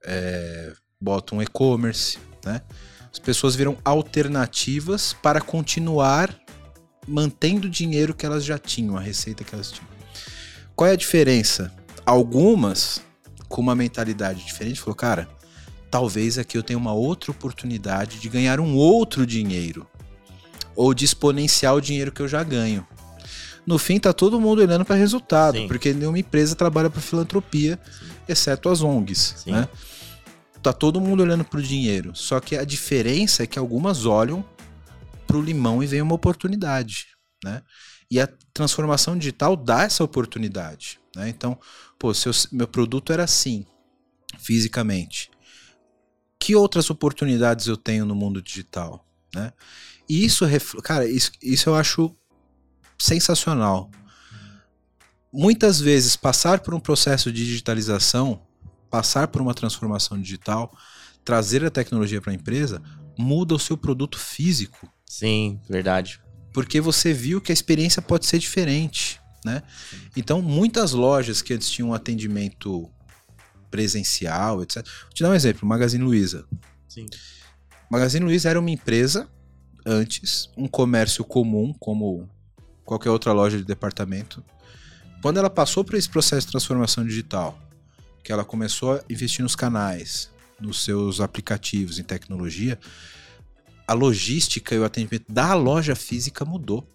é, bota um e-commerce, né? As pessoas viram alternativas para continuar mantendo o dinheiro que elas já tinham, a receita que elas tinham. Qual é a diferença? Algumas, com uma mentalidade diferente, falou, cara, talvez aqui eu tenha uma outra oportunidade de ganhar um outro dinheiro. Ou de exponenciar o dinheiro que eu já ganho. No fim, tá todo mundo olhando para resultado, Sim. porque nenhuma empresa trabalha para filantropia, Sim. exceto as ONGs, Sim. né? Tá todo mundo olhando para o dinheiro. Só que a diferença é que algumas olham para o limão e veem uma oportunidade, né? E a transformação digital dá essa oportunidade, né? Então, pô, se eu, meu produto era assim, fisicamente, que outras oportunidades eu tenho no mundo digital, né? E isso, cara, isso, isso eu acho sensacional. Muitas vezes passar por um processo de digitalização, passar por uma transformação digital, trazer a tecnologia para a empresa, muda o seu produto físico. Sim, verdade. Porque você viu que a experiência pode ser diferente, né? Então, muitas lojas que antes tinham um atendimento presencial, etc. Vou te dar um exemplo, Magazine Luiza. Sim. Magazine Luiza era uma empresa antes, um comércio comum, como qualquer outra loja de departamento. Quando ela passou por esse processo de transformação digital, que ela começou a investir nos canais, nos seus aplicativos, em tecnologia, a logística e o atendimento da loja física mudou.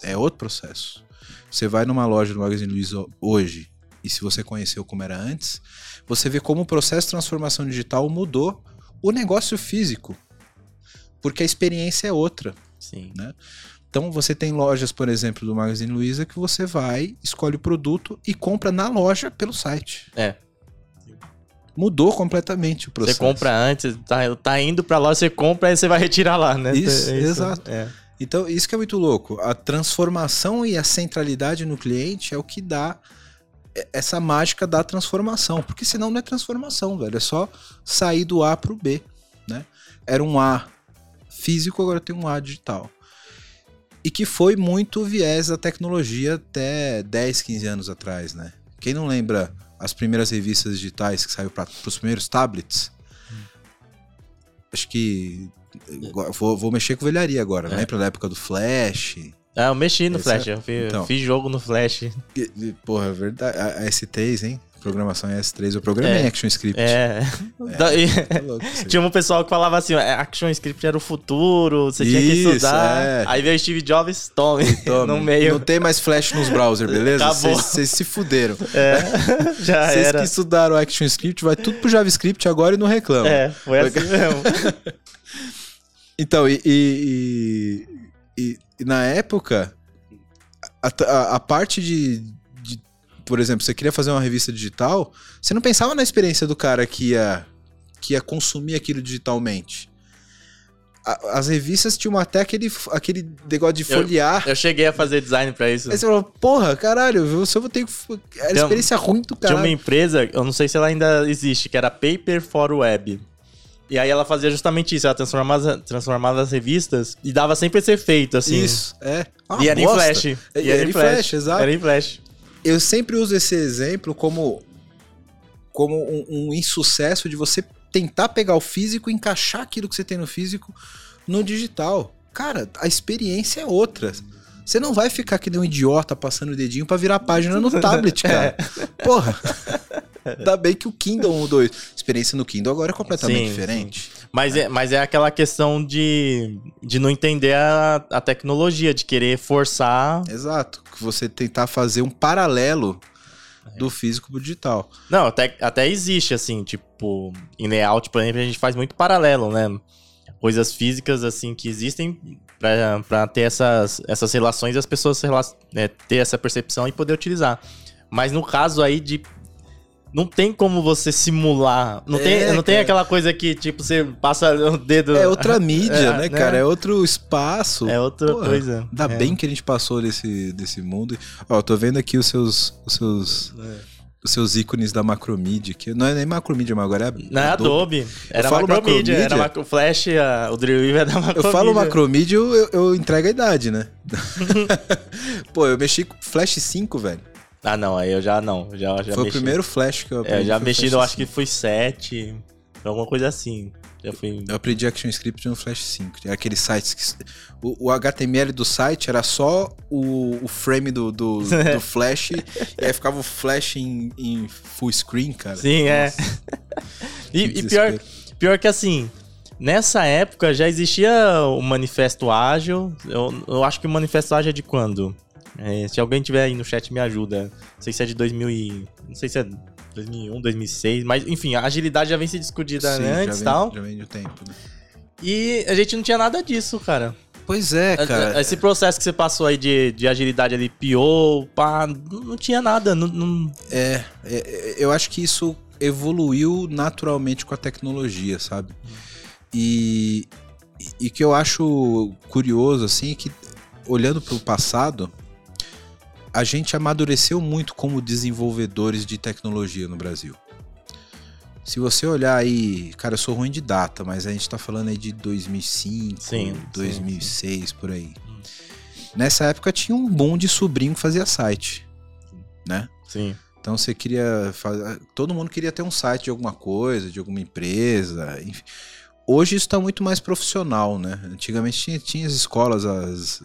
É outro processo. Você vai numa loja do Magazine Luiza hoje, e se você conheceu como era antes, você vê como o processo de transformação digital mudou o negócio físico. Porque a experiência é outra. Sim. Né? Então você tem lojas, por exemplo, do Magazine Luiza que você vai, escolhe o produto e compra na loja pelo site. É. Mudou completamente o processo. Você compra antes, tá, tá indo pra loja, você compra e você vai retirar lá, né? Isso, é isso exato. É. Então, isso que é muito louco. A transformação e a centralidade no cliente é o que dá essa mágica da transformação, porque senão não é transformação, velho, é só sair do A pro B, né? Era um A físico, agora tem um A digital. E que foi muito viés da tecnologia até 10, 15 anos atrás, né? Quem não lembra as primeiras revistas digitais que saiu para os primeiros tablets? Hum. Acho que vou, vou, mexer com velharia agora, é. lembra da época do Flash? Ah, eu mexi no Flash, é... eu fiz, então, fiz, jogo no Flash. Porra, é verdade. A S3, hein? Programação em S3, eu programei é, ActionScript. É. é *laughs* Tinha um pessoal que falava assim: ActionScript era o futuro, você Isso, tinha que estudar. É. Aí veio o Steve Jobs, tome, tome, *laughs* no meio. Não tem mais Flash nos browsers, beleza? Vocês se fuderam. É, *laughs* já Vocês que estudaram ActionScript, vai tudo pro JavaScript agora e não reclama. É, foi assim mesmo. então, e, e, e e na época, a, a, a parte de, Por exemplo, você queria fazer uma revista digital, você não pensava na experiência do cara que ia, que ia consumir aquilo digitalmente. as revistas tinham até aquele, aquele negócio de folhear. Eu, eu cheguei a fazer design para isso. Aí você falou, porra, caralho, eu só vou ter que. Era então, experiência ruim do cara. Tinha uma empresa, eu não sei se ela ainda existe, que era Paper for Web. E aí ela fazia justamente isso, ela transformava, transformava as revistas e dava sempre esse efeito, assim. Isso, é. Ah, e era bosta. em flash. E, e era, em flash, flash, exato. Era em flash. Eu sempre uso esse exemplo como, como um, um insucesso de você tentar pegar o físico e encaixar aquilo que você tem no físico no digital. Cara, a experiência é outra. Você não vai ficar que nem um idiota passando o dedinho para virar a página no *laughs* tablet, cara. É. Porra. *laughs* Ainda bem que o Kindle mudou isso. A experiência no Kindle agora é completamente sim, diferente. Sim. Mas, é. é, mas é aquela questão de, de não entender a, a tecnologia, de querer forçar. Exato. Que você tentar fazer um paralelo do físico pro digital. Não, até, até existe, assim, tipo, em layout, por exemplo, a gente faz muito paralelo, né? Coisas físicas, assim, que existem para ter essas, essas relações e as pessoas né, ter essa percepção e poder utilizar. Mas no caso aí de não tem como você simular. Não, é, tem, não tem aquela coisa que, tipo, você passa o dedo. É outra mídia, *laughs* é, né, né, cara? É outro espaço. É outra Porra, coisa. Ainda é. bem que a gente passou desse, desse mundo. Ó, eu tô vendo aqui os seus. Os seus... É. Os seus ícones da Macromedia, que não é nem Macromedia, mas agora é Não, é Adobe. Era Macromedia, era Macro Flash, a, o Dreamweaver é da Macromedia. Eu falo Macromedia, eu, eu entrego a idade, né? *laughs* *laughs* Pô, eu mexi com Flash 5, velho. Ah, não, aí eu já não. Já, já foi mexi. o primeiro Flash que eu aprendi. É, eu já mexi, eu acho que foi 7, alguma coisa assim. Já fui... Eu aprendi ActionScript no Flash 5. Aqueles sites que. O, o, HTML do site era só o, o frame do, do, do *laughs* Flash. e aí ficava o Flash em, em full screen, cara. Sim, é. Nossa. é. *laughs* e, e pior, pior que assim. Nessa época já existia o Manifesto Ágil. Eu, eu acho que o Manifesto Ágil é de quando? É, se alguém tiver aí no chat, me ajuda. Não sei se é de 2000 e... Não sei se é 2001, 2006. Mas, enfim, a agilidade já vem se discutida Sim, antes e tal. Já vem do tempo, né? E a gente não tinha nada disso, cara. Pois é, cara. Esse processo que você passou aí de, de agilidade ali, piou, pá, não, tinha nada. Não, não... É, é, eu acho que isso evoluiu naturalmente com a tecnologia, sabe? E, e que eu acho curioso, assim, é que olhando para o passado, a gente amadureceu muito como desenvolvedores de tecnologia no Brasil. Se você olhar aí, cara, eu sou ruim de data, mas a gente tá falando aí de 2005, sim, 2006, sim, por aí. Hum. Nessa época tinha um boom de sobrinho que fazia site, né? Sim. Então você queria fazer, todo mundo queria ter um site de alguma coisa, de alguma empresa, enfim. Hoje isso está muito mais profissional, né? Antigamente tinha, tinha as escolas, as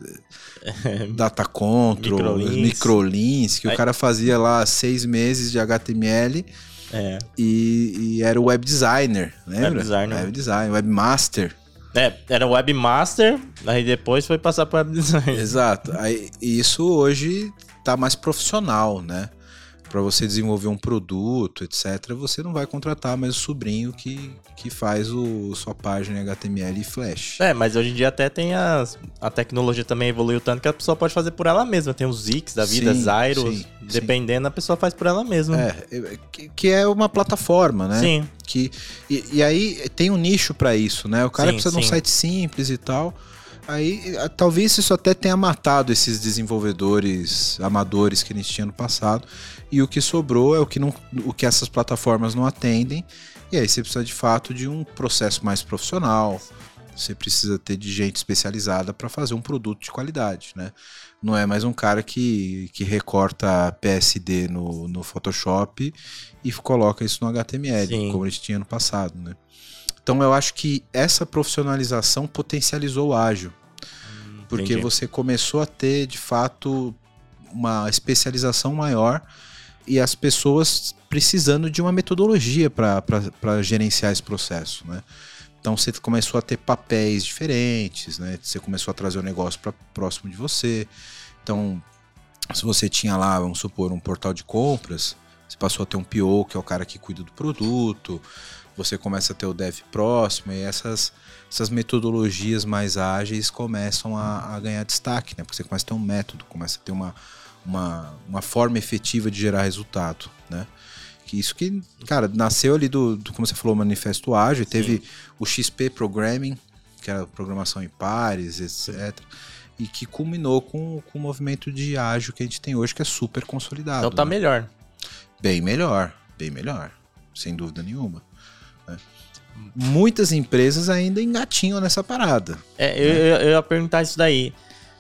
*laughs* Data Control, microlinks, microlinks que Aí... o cara fazia lá seis meses de HTML é. e, e, era o web designer, lembra? Web designer. Web design, webmaster. É, era webmaster, aí depois foi passar para web designer. Exato. Aí, isso hoje tá mais profissional, né? Para você desenvolver um produto, etc., você não vai contratar mais o sobrinho que, que faz o sua página HTML e Flash. É, mas hoje em dia até tem as, a tecnologia também evoluiu tanto que a pessoa pode fazer por ela mesma. Tem os Zix da vida, sim, Zyros, sim, dependendo, sim. a pessoa faz por ela mesma. É, é, que, que, é uma plataforma, né? Sim. Que, e, e aí tem um nicho para isso, né? O cara precisa de um site simples e tal. Aí talvez isso até tenha matado esses desenvolvedores amadores que a gente tinha no passado e o que sobrou é o que, não, o que essas plataformas não atendem. E aí você precisa de fato de um processo mais profissional. Você precisa ter de gente especializada para fazer um produto de qualidade, né? Não é mais um cara que, que recorta PSD no, no Photoshop e coloca isso no HTML, Sim. como a gente tinha no passado, né? Então eu acho que essa profissionalização potencializou o ágil. Hum, porque entendi. você começou a ter, de fato, uma especialização maior e as pessoas precisando de uma metodologia para gerenciar esse processo, né? Então você começou a ter papéis diferentes, né? Você começou a trazer o negócio para próximo de você. Então, se você tinha lá, vamos supor, um portal de compras, você passou a ter um PO, que é o cara que cuida do produto. Você começa a ter o dev próximo e essas, essas metodologias mais ágeis começam a, a ganhar destaque, né? Porque você começa a ter um método, começa a ter uma, uma, uma forma efetiva de gerar resultado, né? Que isso que, cara, nasceu ali do, do como você falou, Manifesto Ágil, Sim. teve o XP Programming, que era programação em pares, etc. E que culminou com, com o movimento de ágil que a gente tem hoje, que é super consolidado. Então tá né? melhor. Bem melhor, bem melhor, sem dúvida nenhuma. Né? Muitas empresas ainda engatinham nessa parada. É, né? eu, eu ia perguntar isso daí.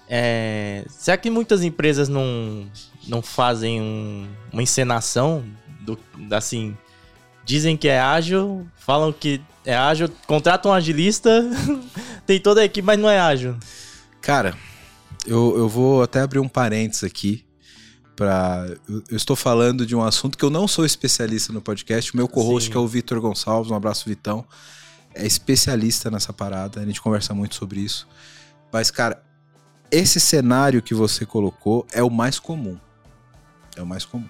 É, será que muitas empresas não, não fazem um, uma encenação do, assim, dizem que é ágil, falam que é ágil, contratam um agilista, *laughs* tem toda a equipe, mas não é ágil. Cara, eu, eu vou até abrir um parênteses aqui. Pra, eu, eu estou falando de um assunto que eu não sou especialista no podcast. O meu co-host, que é o Vitor Gonçalves, um abraço, Vitão, é especialista nessa parada. A gente conversa muito sobre isso. Mas, cara, esse cenário que você colocou é o mais comum. É o mais comum.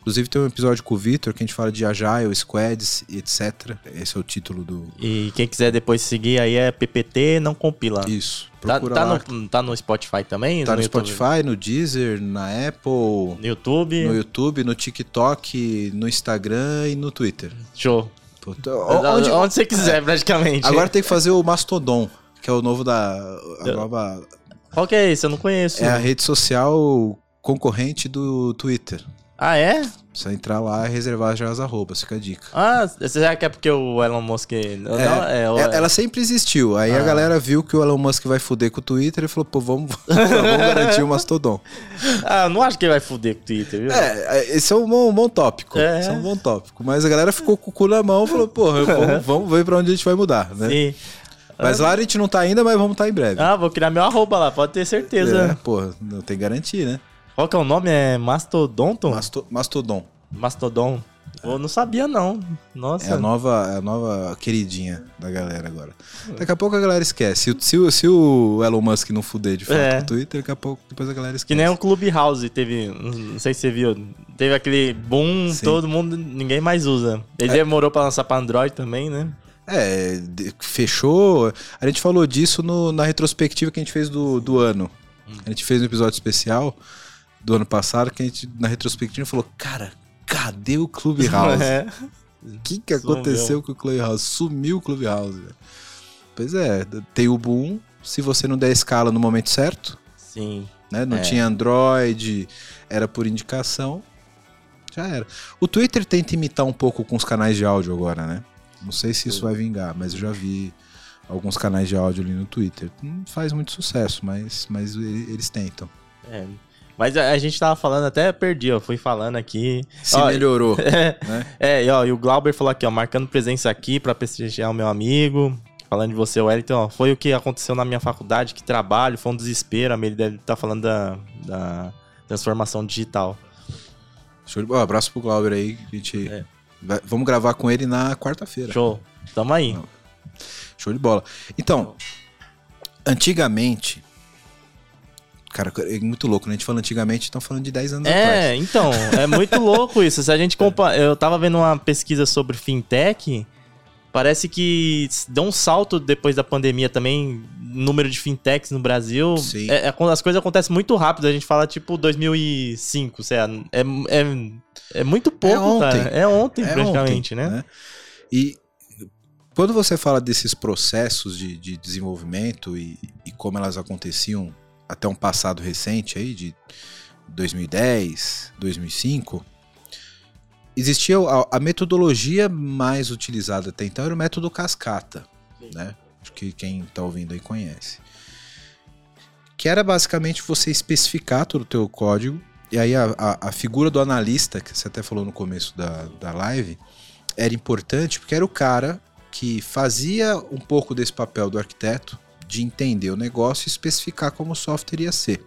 Inclusive tem um episódio com o Victor que a gente fala de Agile, Squads, etc. Esse é o título do. E quem quiser depois seguir aí é PPT, não compila. Isso. Tá, tá, no, tá no Spotify também? Tá no, no Spotify, no Deezer, na Apple. No YouTube. No YouTube, no TikTok, no Instagram e no Twitter. Show. Puta, onde, onde você quiser, praticamente. Agora tem que fazer o Mastodon, que é o novo da. A nova. Qual que é esse? Eu não conheço. É a rede social concorrente do Twitter. Ah, é? Só entrar lá e reservar já as arrobas, fica a dica. Ah, será que é porque o Elon Musk. É, não, é, é, ela sempre existiu. Aí ah. a galera viu que o Elon Musk vai fuder com o Twitter e falou, pô, vamos, *laughs* vamos garantir o Mastodon. Ah, não acho que ele vai fuder com o Twitter, viu? É, é, esse é um bom, um bom tópico. É. Esse é um bom tópico. Mas a galera ficou com o cu na mão e falou, pô, vamos, vamos ver pra onde a gente vai mudar, né? Sim. Mas lá a gente não tá ainda, mas vamos estar tá em breve. Ah, vou criar meu arroba lá, pode ter certeza. É, pô, não tem garantia, né? Qual que é o nome? É Mastodonton? Masto, Mastodon. Mastodon. Eu não sabia, não. Nossa. É a nova, é a nova queridinha da galera agora. Daqui a pouco a galera esquece. Se, se, se o Elon Musk não fuder de fato é. no Twitter, daqui a pouco depois a galera esquece. Que nem o Clubhouse teve. Não sei se você viu. Teve aquele boom, Sim. todo mundo. Ninguém mais usa. Ele é. demorou pra lançar pra Android também, né? É, fechou. A gente falou disso no, na retrospectiva que a gente fez do, do ano. Hum. A gente fez um episódio especial do ano passado que a gente, na retrospectiva, falou: Cara, cadê o Clubhouse? *laughs* É. O que, que aconteceu com o Clubhouse? Sumiu o Clubhouse. Pois é, tem o boom. Se você não der escala no momento certo. Sim. Né? Não é. tinha Android, era por indicação. Já era. O Twitter tenta imitar um pouco com os canais de áudio agora, né? Não sei se isso vai vingar, mas eu já vi alguns canais de áudio ali no Twitter. Não faz muito sucesso, mas, mas eles tentam. É, mas a, a, gente tava falando, até perdi, ó. Fui falando aqui. Se ó, melhorou. *laughs* É, né? é, e, ó, e o Glauber falou aqui, ó, marcando presença aqui pra prestigiar o meu amigo. Falando de você, Wellington, ó, foi o que aconteceu na minha faculdade, que trabalho, foi um desespero. Ele deve estar tá falando da, da transformação digital. Show de bola. Abraço pro Glauber aí. A gente é. Vai, vamos gravar com ele na quarta-feira. Show. Tamo aí. Show de bola. Então, antigamente, Cara, é muito louco, né? A gente falando antigamente, estão falando de 10 anos é, atrás. É, então, é muito *laughs* louco isso. Se a gente compara. Eu tava vendo uma pesquisa sobre fintech. Parece que deu um salto depois da pandemia também, número de fintechs no Brasil. É, é, as coisas acontecem muito rápido. A gente fala tipo 2005, sei lá, é, é, é muito pouco, é ontem. cara. É ontem, é praticamente, ontem, né? né? E quando você fala desses processos de, de desenvolvimento e, e como elas aconteciam até um passado recente aí, de 2010, 2005, existia a, a metodologia mais utilizada até então era o método cascata, Sim. né? Acho que quem está ouvindo aí conhece. Que era basicamente você especificar todo o teu código, e aí a, a, a figura do analista, que você até falou no começo da, da live, era importante porque era o cara que fazia um pouco desse papel do arquiteto, de entender o negócio e especificar como o software ia ser.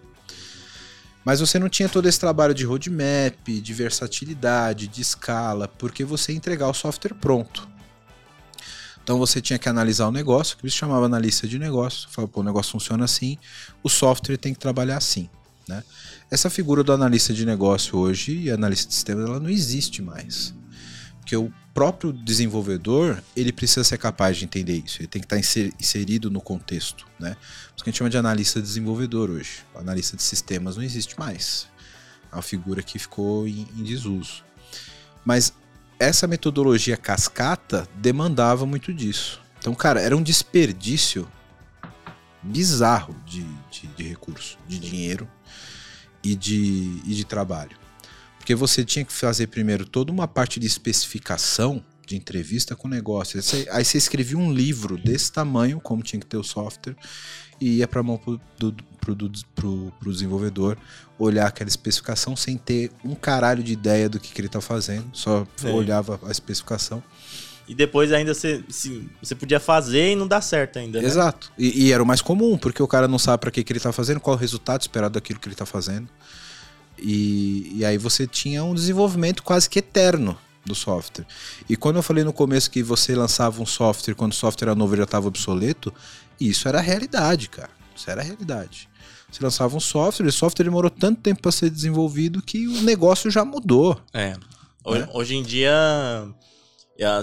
Mas você não tinha todo esse trabalho de roadmap, de versatilidade, de escala, porque você ia entregar o software pronto. Então você tinha que analisar o negócio, que se chamava analista de negócio. Falava, pô, o negócio funciona assim, o software tem que trabalhar assim. Né? Essa figura do analista de negócio hoje e analista de sistemas ela não existe mais. Porque o próprio desenvolvedor ele precisa ser capaz de entender isso. Ele tem que estar inserido no contexto, né? Isso que a gente chama de analista desenvolvedor hoje. O analista de sistemas não existe mais. É uma figura que ficou em, em desuso. Mas essa metodologia cascata demandava muito disso. Então, cara, era um desperdício bizarro de, de, de recurso, de dinheiro e de, e de trabalho. Porque você tinha que fazer primeiro toda uma parte de especificação de entrevista com o negócio. Aí você escrevia um livro desse tamanho, como tinha que ter o software, e ia para a mão pro, do, pro, pro, pro, desenvolvedor olhar aquela especificação sem ter um caralho de ideia do que, que ele está fazendo, só é. olhava a especificação. E depois ainda você, você podia fazer e não dá certo ainda. Né? Exato. E, e, era o mais comum, porque o cara não sabe para que, que ele está fazendo, qual o resultado esperado daquilo que ele está fazendo. E, e aí você tinha um desenvolvimento quase que eterno do software. E quando eu falei no começo que você lançava um software quando o software era novo já estava obsoleto, isso era a realidade, cara. Isso era a realidade. Você lançava um software, e o software demorou tanto tempo para ser desenvolvido que o negócio já mudou. É. Hoje, né? hoje em dia,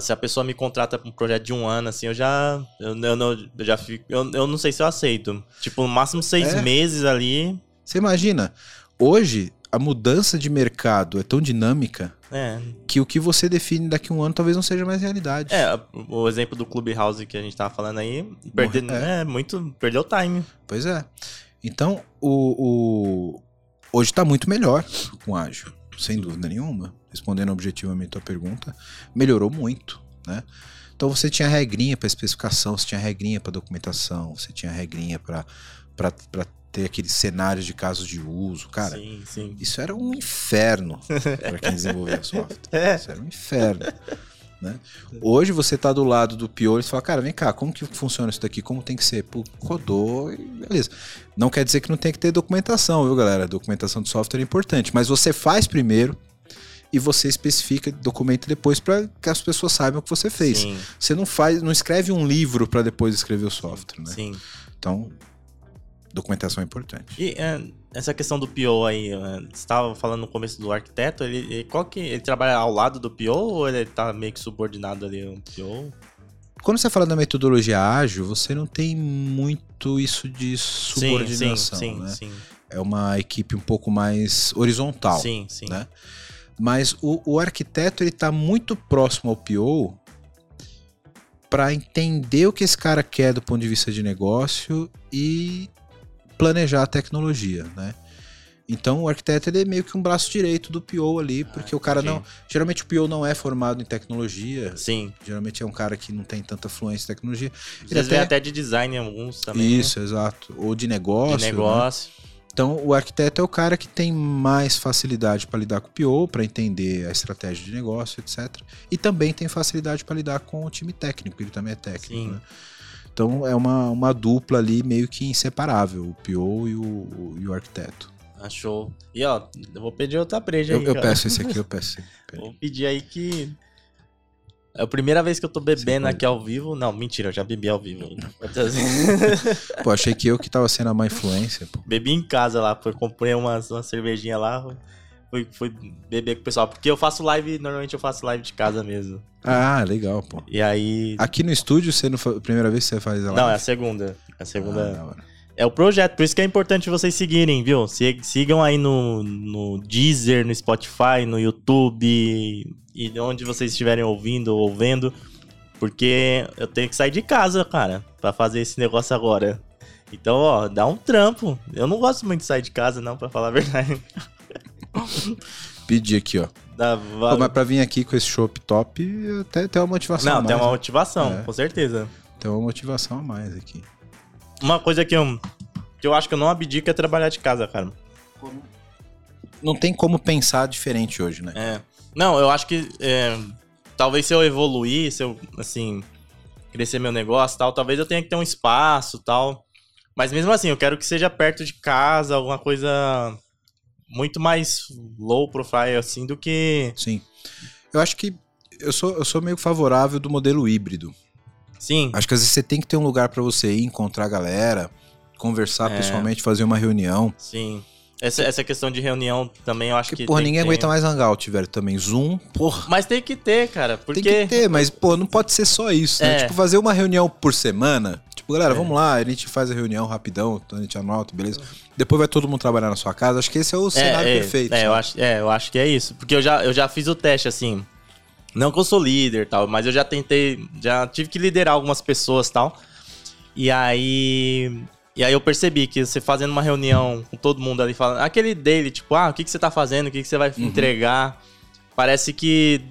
se a pessoa me contrata para um projeto de um ano, assim, eu já. Eu, eu, eu já fico. Eu, eu não sei se eu aceito. Tipo, no máximo seis é. meses ali. Você imagina, hoje a mudança de mercado é tão dinâmica é. que o que você define daqui a um ano talvez não seja mais realidade. É, o exemplo do Clubhouse que a gente tava falando aí, perde, é. é. muito, perdeu o time. Pois é. Então, o, o hoje está muito melhor com ágil, sem dúvida nenhuma. Respondendo objetivamente a tua pergunta, melhorou muito, né? Então você tinha regrinha para especificação, você tinha regrinha para documentação, você tinha regrinha para ter aqueles cenários de casos de uso, cara. Sim, sim. Isso era um inferno para quem desenvolvia software. *laughs* É. Isso era um inferno. Né? Hoje você está do lado do pior e fala, cara, vem cá, como que funciona isso daqui? Como tem que ser? Pô, rodou e beleza. Não quer dizer que não tem que ter documentação, viu, galera? documentação de software é importante, mas você faz primeiro e você especifica, documenta depois para que as pessoas saibam o que você fez. Sim. Você não faz, não escreve um livro para depois escrever o software, né? Sim. Então, documentação é importante. E é, essa questão do PO aí, é, você estava falando no começo do arquiteto, ele, ele, qual que, ele trabalha ao lado do PO ou ele está meio que subordinado ali ao PO? Quando você fala da metodologia ágil, você não tem muito isso de subordinação, sim, sim, né? Sim. É uma equipe um pouco mais horizontal, sim, sim. né? Mas o, o arquiteto ele está muito próximo ao PO para entender o que esse cara quer do ponto de vista de negócio e planejar a tecnologia, né? Então o arquiteto ele é meio que um braço direito do PO ali, ah, porque ah, o cara não. Geralmente o PO não é formado em tecnologia. Sim. Geralmente é um cara que não tem tanta fluência em tecnologia. Ele até... até de design alguns também. Né? Isso, né? exato. Ou de negócio. De negócio. Né? Então o arquiteto é o cara que tem mais facilidade para lidar com o PO, para entender a estratégia de negócio, etc. E também tem facilidade para lidar com o time técnico, ele também é técnico. Sim. Né? Então é uma, uma dupla ali meio que inseparável, o PO e o, e o arquiteto. Achou. E ó, eu vou pedir outra breja aí. Eu, eu peço esse aqui, eu *laughs* peço. vou pedir aí que. É a primeira vez que eu tô bebendo aqui ao vivo. Não, mentira, eu já bebi ao vivo. *laughs* *laughs* pô, achei que eu que tava sendo a má influência. Pô. Bebi em casa lá, foi, comprei uma, uma cervejinha lá fui, fui beber com o pessoal. Porque eu faço live, normalmente eu faço live de casa mesmo. Ah, legal, pô. E aí. Aqui no estúdio, você não foi a primeira vez que você faz a live? Não, é a segunda. A segunda. Ah, é o projeto, por isso que é importante vocês seguirem, viu? Sigam aí no, no Deezer, no Spotify, no YouTube e onde vocês estiverem ouvindo ou vendo. Porque eu tenho que sair de casa, cara, para fazer esse negócio agora. Então, ó, dá um trampo. Eu não gosto muito de sair de casa, não, para falar a verdade. *laughs* *laughs* Pedir aqui, ó. Da, Pô, mas pra vir aqui com esse show top, até tem uma motivação Não, tem uma né? motivação, é. com certeza. Tem uma motivação a mais aqui. Uma coisa que eu, que eu acho que eu não abdico é trabalhar de casa, cara. Não tem como pensar diferente hoje, né? É. Não, eu acho que é, talvez se eu evoluir, se eu, assim, crescer meu negócio tal, talvez eu tenha que ter um espaço tal. Mas mesmo assim, eu quero que seja perto de casa, alguma coisa muito mais low profile assim do que. Sim. Eu acho que eu sou, eu sou meio favorável do modelo híbrido. Sim. Acho que às vezes você tem que ter um lugar para você ir, encontrar a galera, conversar é. pessoalmente, fazer uma reunião. Sim. Essa, essa questão de reunião também eu acho que. Porra, ninguém aguenta mais Hangout, velho, também. Zoom, porra. Mas tem que ter, cara. Porque... Tem que ter, mas, pô, não pode ser só isso, né? É. Tipo, fazer uma reunião por semana. Tipo, galera, é. vamos lá, a gente faz a reunião rapidão, a gente anota, beleza? Depois vai todo mundo trabalhar na sua casa. Acho que esse é o é, cenário é, perfeito. É, eu acho, é, eu acho que é isso. Porque eu já, eu já fiz o teste, assim. Não que eu sou líder tal, mas eu já tentei. Já tive que liderar algumas pessoas tal. E aí e aí eu percebi que você fazendo uma reunião com todo mundo ali falando, aquele dele, tipo, ah, o que, que você tá fazendo, o que, que você vai uhum. entregar, parece que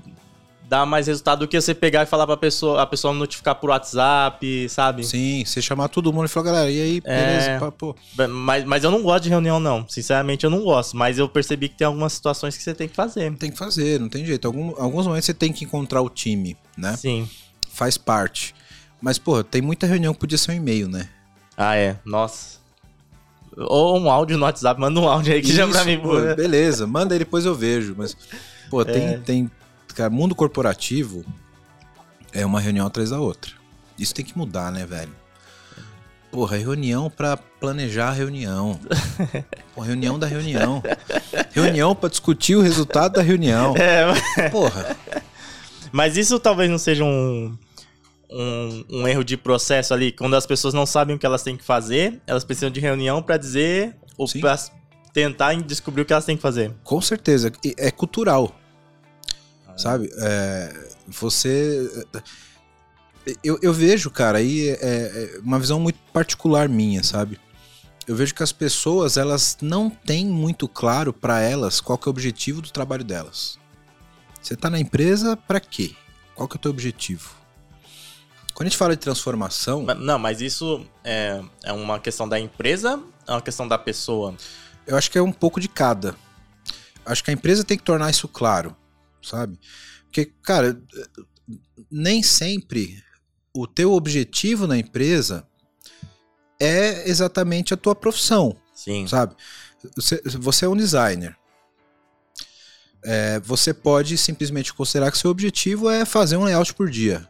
dá mais resultado do que você pegar e falar pra pessoa, a pessoa notificar por WhatsApp, sabe? Sim, você chamar todo mundo e falar, galera, e aí, beleza, é, pô. Mas, mas eu não gosto de reunião, não. Sinceramente, eu não gosto. Mas eu percebi que tem algumas situações que você tem que fazer. Tem que fazer, não tem jeito. Algum, alguns momentos você tem que encontrar o time, né? Sim. Faz parte. Mas, pô, tem muita reunião que podia ser um e-mail, né? Ah, é. Nossa. Ou um áudio no WhatsApp, manda um áudio aí que Isso, já pra mim. Pô, beleza, manda aí, depois eu vejo. Mas, pô, tem, é. tem. Cara, mundo corporativo é uma reunião atrás da outra. Isso tem que mudar, né, velho? Porra, reunião para planejar a reunião. *laughs* Porra, reunião da reunião. Reunião para discutir o resultado da reunião. *laughs* É, porra. Mas isso talvez não seja um, um, um, erro de processo ali, quando as pessoas não sabem o que elas têm que fazer, elas precisam de reunião para dizer ou para tentar descobrir o que elas têm que fazer. Com certeza, é cultural. Ah. Sabe? É, você. Eu, eu, vejo, cara, aí é, é uma visão muito particular minha, sabe? Eu vejo que as pessoas, elas não têm muito claro para elas qual que é o objetivo do trabalho delas. Você tá na empresa para quê? Qual que é o teu objetivo? Quando a gente fala de transformação. Não, mas isso é, é uma questão da empresa é uma questão da pessoa? Eu acho que é um pouco de cada. Acho que a empresa tem que tornar isso claro, sabe? Porque, cara, nem sempre o teu objetivo na empresa é exatamente a tua profissão. Sim. Sabe? Você, é um designer. É, você pode simplesmente considerar que seu objetivo é fazer um layout por dia.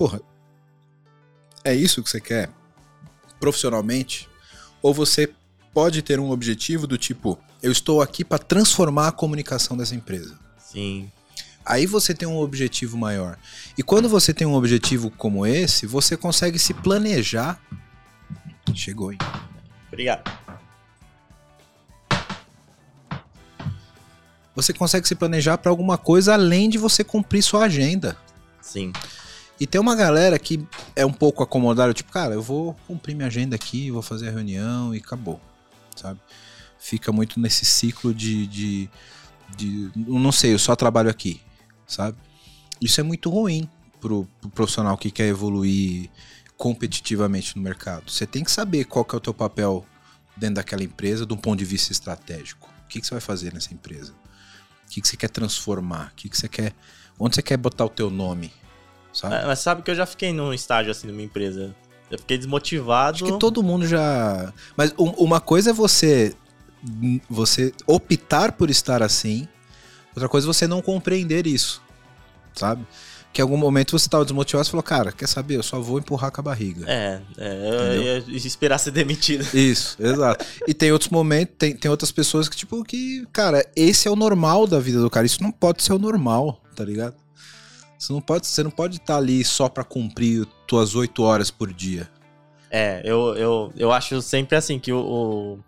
Porra, é isso que você quer profissionalmente? Ou você pode ter um objetivo do tipo, eu estou aqui para transformar a comunicação dessa empresa. Sim. Aí você tem um objetivo maior. E quando você tem um objetivo como esse, você consegue se planejar. Chegou, hein? Obrigado. Você consegue se planejar para alguma coisa além de você cumprir sua agenda. Sim. E tem uma galera que é um pouco acomodada, tipo, cara, eu vou cumprir minha agenda aqui, vou fazer a reunião e acabou, sabe? Fica muito nesse ciclo de, de, de não sei, eu só trabalho aqui, sabe? Isso é muito ruim pro, pro profissional que quer evoluir competitivamente no mercado. Você tem que saber qual que é o teu papel dentro daquela empresa, de um ponto de vista estratégico. O que, que você vai fazer nessa empresa? O que, que você quer transformar? O que, que você quer. Onde você quer botar o teu nome? Sabe? Mas sabe que eu já fiquei num estágio assim numa empresa. Eu fiquei desmotivado. Acho que todo mundo já. Mas uma coisa é você você optar por estar assim. Outra coisa é você não compreender isso. Sabe? Que em algum momento você estava desmotivado e falou, cara, quer saber? Eu só vou empurrar com a barriga. É, é eu esperar ser demitido. *laughs* Isso, exato. e tem outros momentos, tem, tem outras pessoas que, tipo, que, cara, esse é o normal da vida do cara. Isso não pode ser o normal, tá ligado? Você não pode, você não pode estar ali só para cumprir tuas oito horas por dia. É, eu, eu, eu acho sempre assim que o,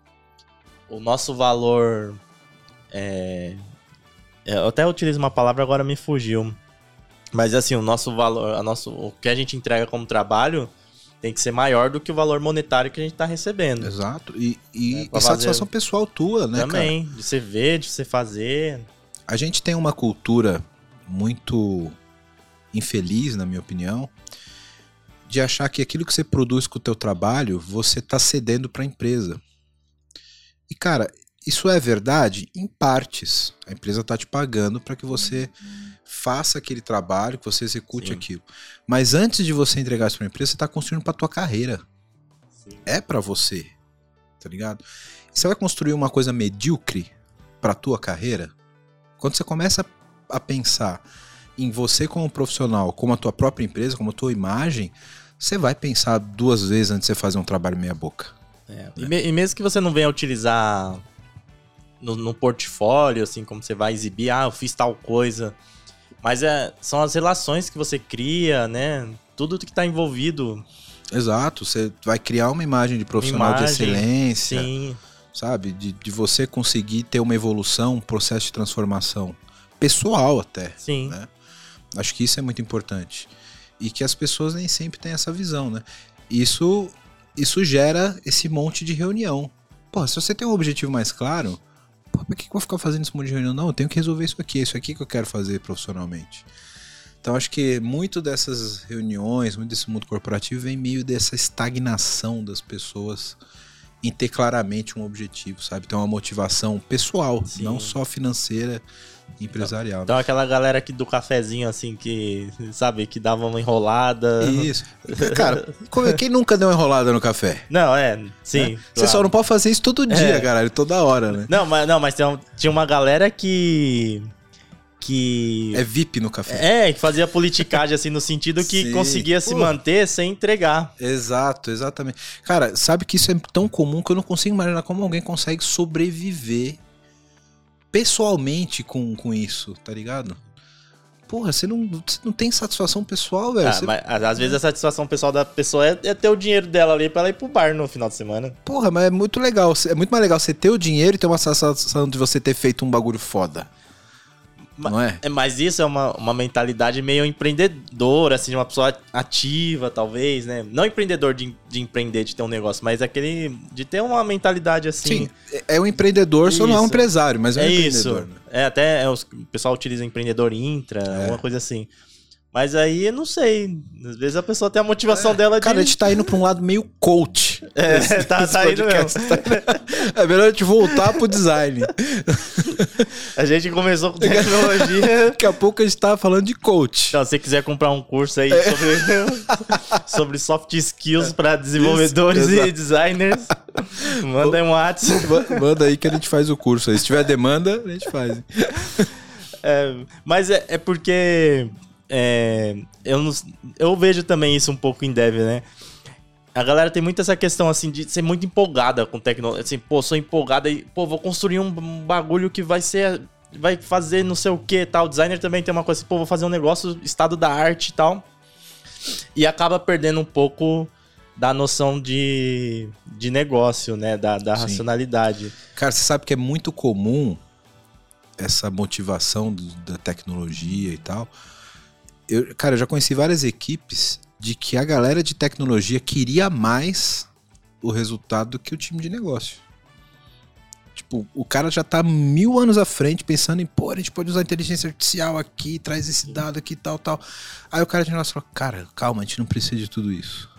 o, o nosso valor. É, é eu até utilizo uma palavra, agora me fugiu. Mas assim, o nosso valor, a nosso, o que a gente entrega como trabalho tem que ser maior do que o valor monetário que a gente está recebendo. Exato. E, e, é, e satisfação pessoal tua, né? Também, cara? de você ver, de você fazer. A gente tem uma cultura muito infeliz, na minha opinião, de achar que aquilo que você produz com o teu trabalho, você está cedendo para a empresa. E cara, isso é verdade em partes. A empresa está te pagando para que você faça aquele trabalho, que você execute Sim. aquilo. Mas antes de você entregar isso para a empresa, você está construindo para tua carreira. Sim. É para você, tá ligado? Você vai construir uma coisa medíocre para tua carreira? Quando você começa a pensar em você como profissional, como a tua própria empresa, como a tua imagem, você vai pensar duas vezes antes de você fazer um trabalho meia boca. É, né? e, me, e, mesmo que você não venha utilizar no, no, portfólio, assim, como você vai exibir, ah, eu fiz tal coisa. Mas é, são as relações que você cria, né? Tudo que está envolvido. Exato, você vai criar uma imagem de profissional imagem, de excelência. Sim. Sabe? De, de você conseguir ter uma evolução, um processo de transformação. Pessoal até. Sim. Né? Acho que isso é muito importante. E que as pessoas nem sempre têm essa visão, né? Isso, isso gera esse monte de reunião. Pô, se você tem um objetivo mais claro, pô, por que, que eu vou ficar fazendo esse monte de reunião? Não, eu tenho que resolver isso aqui, é isso aqui que eu quero fazer profissionalmente. Então acho que muito dessas reuniões, muito desse mundo corporativo vem meio dessa estagnação das pessoas em ter claramente um objetivo, sabe? Ter uma motivação pessoal, Sim. não só financeira empresarial. Então, né? aquela galera aqui do cafezinho, assim, que, sabe, que dava uma enrolada. Isso. Cara, quem nunca deu uma enrolada no café? Não, é, sim. É? Claro. Você só não pode fazer isso todo dia, é. caralho, toda hora, né? Não, mas, não, mas tinha uma galera que que. É VIP no café. É, que fazia politicagem, assim, no sentido que Sim. conseguia se manter sem entregar. Exato, exatamente. Cara, sabe que isso é tão comum que eu não consigo imaginar como alguém consegue sobreviver pessoalmente com, com isso, tá ligado? porra, você não, você não tem satisfação pessoal, velho. Ah, você... mas, às vezes a satisfação pessoal da pessoa é, é, ter o dinheiro dela ali pra ela ir pro bar no final de semana. Porra, mas é muito legal. É muito mais legal você ter o dinheiro e ter uma satisfação de você ter feito um bagulho foda não é? é? Mas isso é uma, uma mentalidade meio empreendedora, assim, de uma pessoa ativa, talvez, né? Não empreendedor de, de empreender, de ter um negócio, mas aquele de ter uma mentalidade assim. Sim, é um empreendedor, isso. só não é um empresário, mas é, um é empreendedor. Isso. Né? É, até é, o pessoal utiliza empreendedor intra, é. uma coisa assim. Mas aí eu não sei. Às vezes a pessoa tem a motivação é, dela de. Cara, a gente tá indo pra um lado meio coach. É, esse, *laughs* tá, esse tá indo mesmo. *laughs* É melhor a gente voltar pro design. *laughs* A gente começou com tecnologia. Daqui a pouco a gente tava falando de coach. Então, se você quiser comprar um curso aí é. sobre, sobre soft skills para desenvolvedores Isso, e designers, manda aí um WhatsApp. Manda aí que a gente faz o curso aí. Se tiver demanda, a gente faz. É, mas é, é porque é, eu, não, eu vejo também isso um pouco em dev, né? A galera tem muito essa questão, assim, de ser muito empolgada com tecnologia. Assim, pô, sou empolgada e, pô, vou construir um bagulho que vai ser. Vai fazer não sei o que tal. O designer também tem uma coisa assim, pô, vou fazer um negócio, estado da arte e tal. E acaba perdendo um pouco da noção de, de negócio, né? Da, da racionalidade. Cara, você sabe que é muito comum essa motivação do, da tecnologia e tal eu, cara, eu já conheci várias equipes de que a galera de tecnologia queria mais o resultado do que o time de negócio. Tipo, o cara já tá mil anos à frente pensando em, pô, a gente pode usar inteligência artificial aqui, traz esse dado aqui, tal, tal. Aí o cara de negócio falou, cara, calma, a gente não precisa de tudo isso.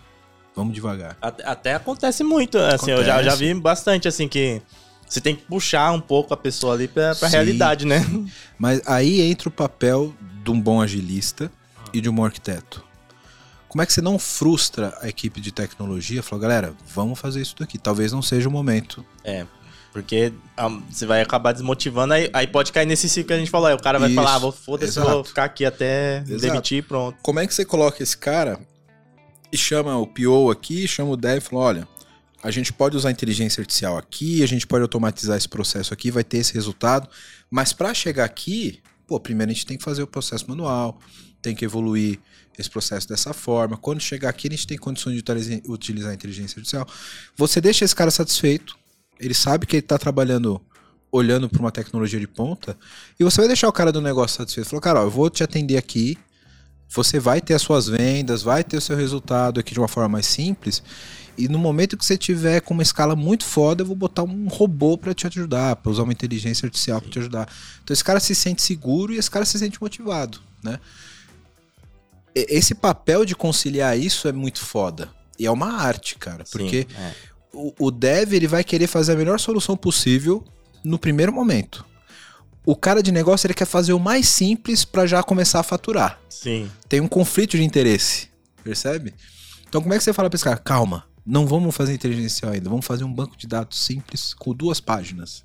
Vamos devagar. Até, até acontece muito, assim, acontece. eu já, já vi bastante, assim, que você tem que puxar um pouco a pessoa ali pra, pra realidade, né? Mas aí entra o papel de um bom agilista e de um bom arquiteto. Como é que você não frustra a equipe de tecnologia? Falou, galera, vamos fazer isso daqui. Talvez não seja o momento. É, porque um, você vai acabar desmotivando, aí, aí, pode cair nesse ciclo que a gente falou. Aí o cara vai isso, falar, ah, vou foda-se, vou ficar aqui até Exato. demitir e pronto. Como é que você coloca esse cara e chama o PO aqui, chama o dev e fala, olha, a gente pode usar inteligência artificial aqui, a gente pode automatizar esse processo aqui, vai ter esse resultado, mas para chegar aqui, pô, primeiro a gente tem que fazer o processo manual, tem que evoluir esse processo dessa forma. Quando chegar aqui, a gente tem condições de utilizar a inteligência artificial. Você deixa esse cara satisfeito, ele sabe que ele está trabalhando olhando para uma tecnologia de ponta, e você vai deixar o cara do negócio satisfeito. Falou, cara, ó, eu vou te atender aqui, você vai ter as suas vendas, vai ter o seu resultado aqui de uma forma mais simples, e no momento que você tiver com uma escala muito foda, eu vou botar um robô para te ajudar, para usar uma inteligência artificial para te ajudar. Então esse cara se sente seguro e esse cara se sente motivado, né? Esse papel de conciliar isso é muito foda. E é uma arte, cara, porque Sim, é. o, o dev ele vai querer fazer a melhor solução possível no primeiro momento. O cara de negócio ele quer fazer o mais simples para já começar a faturar. Sim. Tem um conflito de interesse, percebe? Então como é que você fala para esse cara? Calma, não vamos fazer inteligência ainda, vamos fazer um banco de dados simples com duas páginas.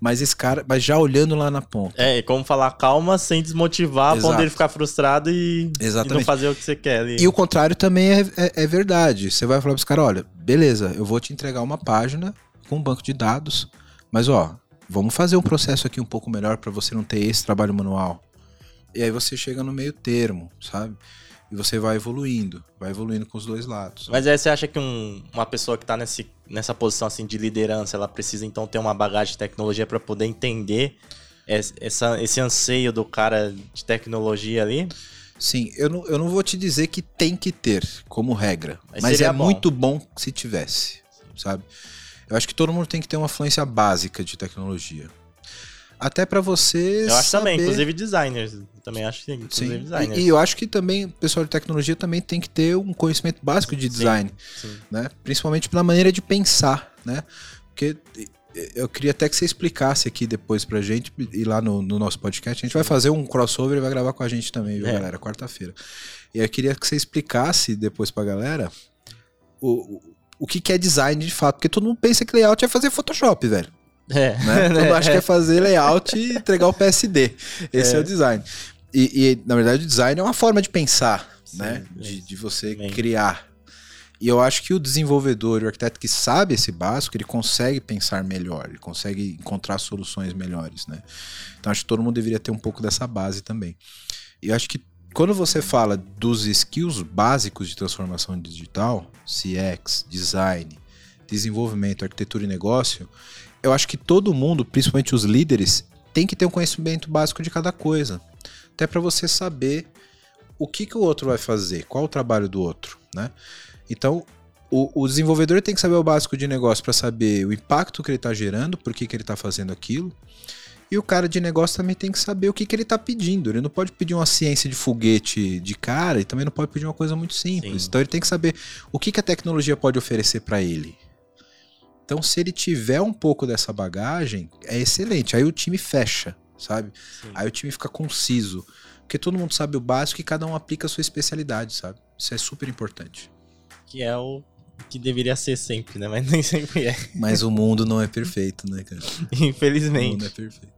Mas esse cara, mas já olhando lá na ponta. É, como falar calma sem desmotivar, Exato. ele ficar frustrado e, e, não fazer o que você quer ali. E o contrário também é, é, é verdade. Você vai falar para esse cara: olha, beleza, eu vou te entregar uma página com um banco de dados, mas ó, vamos fazer um processo aqui um pouco melhor para você não ter esse trabalho manual. E aí você chega no meio termo, sabe? E você vai evoluindo, vai evoluindo com os dois lados. Mas aí você acha que um, uma pessoa que está nessa posição assim de liderança, ela precisa então ter uma bagagem de tecnologia para poder entender essa, esse anseio do cara de tecnologia ali? Sim, eu não, eu não vou te dizer que tem que ter como regra, mas, mas é bom. muito bom se tivesse, sabe? Eu acho que todo mundo tem que ter uma fluência básica de tecnologia. Até para você. Eu acho saber... também, inclusive designers. Também acho que inclusive sim. designers. E, e, eu acho que também o pessoal de tecnologia também tem que ter um conhecimento básico de design. Sim, sim. Né? Principalmente pela maneira de pensar, né? Porque eu queria até que você explicasse aqui depois pra gente, e lá no, no nosso podcast. A gente vai fazer um crossover e vai gravar com a gente também, viu, é. galera? Quarta-feira. E eu queria que você explicasse depois pra galera o, o, o que, que é design de fato. Porque todo mundo pensa que layout é fazer Photoshop, velho. É. Né? *laughs* Todo mundo acha que é fazer layout e entregar o PSD. Esse é, é o design. E, e, na verdade, o design é uma forma de pensar, Sim, né? De, de você bem. criar. E eu acho que o desenvolvedor, o arquiteto que sabe esse básico, ele consegue pensar melhor, ele consegue encontrar soluções melhores, né? Então acho que todo mundo deveria ter um pouco dessa base também. E eu acho que quando você fala dos skills básicos de transformação digital, CX, design, desenvolvimento, arquitetura e negócio, eu acho que todo mundo, principalmente os líderes, tem que ter um conhecimento básico de cada coisa. Até para você saber o que, que o outro vai fazer, qual o trabalho do outro, né? Então, o, o desenvolvedor tem que saber o básico de negócio para saber o impacto que ele está gerando, por que, que ele está fazendo aquilo. E o cara de negócio também tem que saber o que, que ele está pedindo. Ele não pode pedir uma ciência de foguete de cara e também não pode pedir uma coisa muito simples. Sim. Então ele tem que saber o que, que a tecnologia pode oferecer para ele. Então, se ele tiver um pouco dessa bagagem, é excelente. Aí o time fecha, sabe? Sim. Aí o time fica conciso. Porque todo mundo sabe o básico e cada um aplica a sua especialidade, sabe? Isso é super importante que é o que deveria ser sempre, né? Mas *laughs* nem sempre é. Mas o mundo não é perfeito, né, cara? *laughs* Infelizmente. O mundo é perfeito.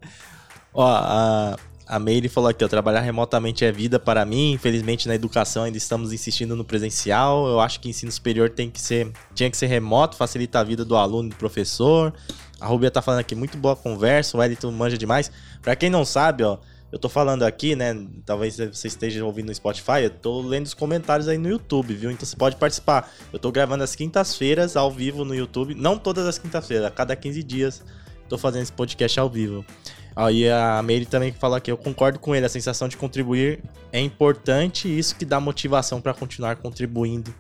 Ó, a, a Meire falou aqui, ó, trabalhar remotamente é vida para mim. Infelizmente na educação ainda estamos insistindo no presencial. Eu acho que ensino superior tem que ser, tinha que ser remoto, facilita a vida do aluno e do professor. A Rubia tá falando aqui, muito boa conversa, o Elton manja demais. Para quem não sabe, ó, eu tô falando aqui, né? Talvez você esteja ouvindo no Spotify, eu tô lendo os comentários aí no YouTube, viu? Então você pode participar. Eu tô gravando as quintas-feiras ao vivo no YouTube, não todas as quintas-feiras, a cada 15 dias tô fazendo esse podcast ao vivo. Aí a Meire também fala aqui, eu concordo com ele, a sensação de contribuir é importante e isso que dá motivação para continuar contribuindo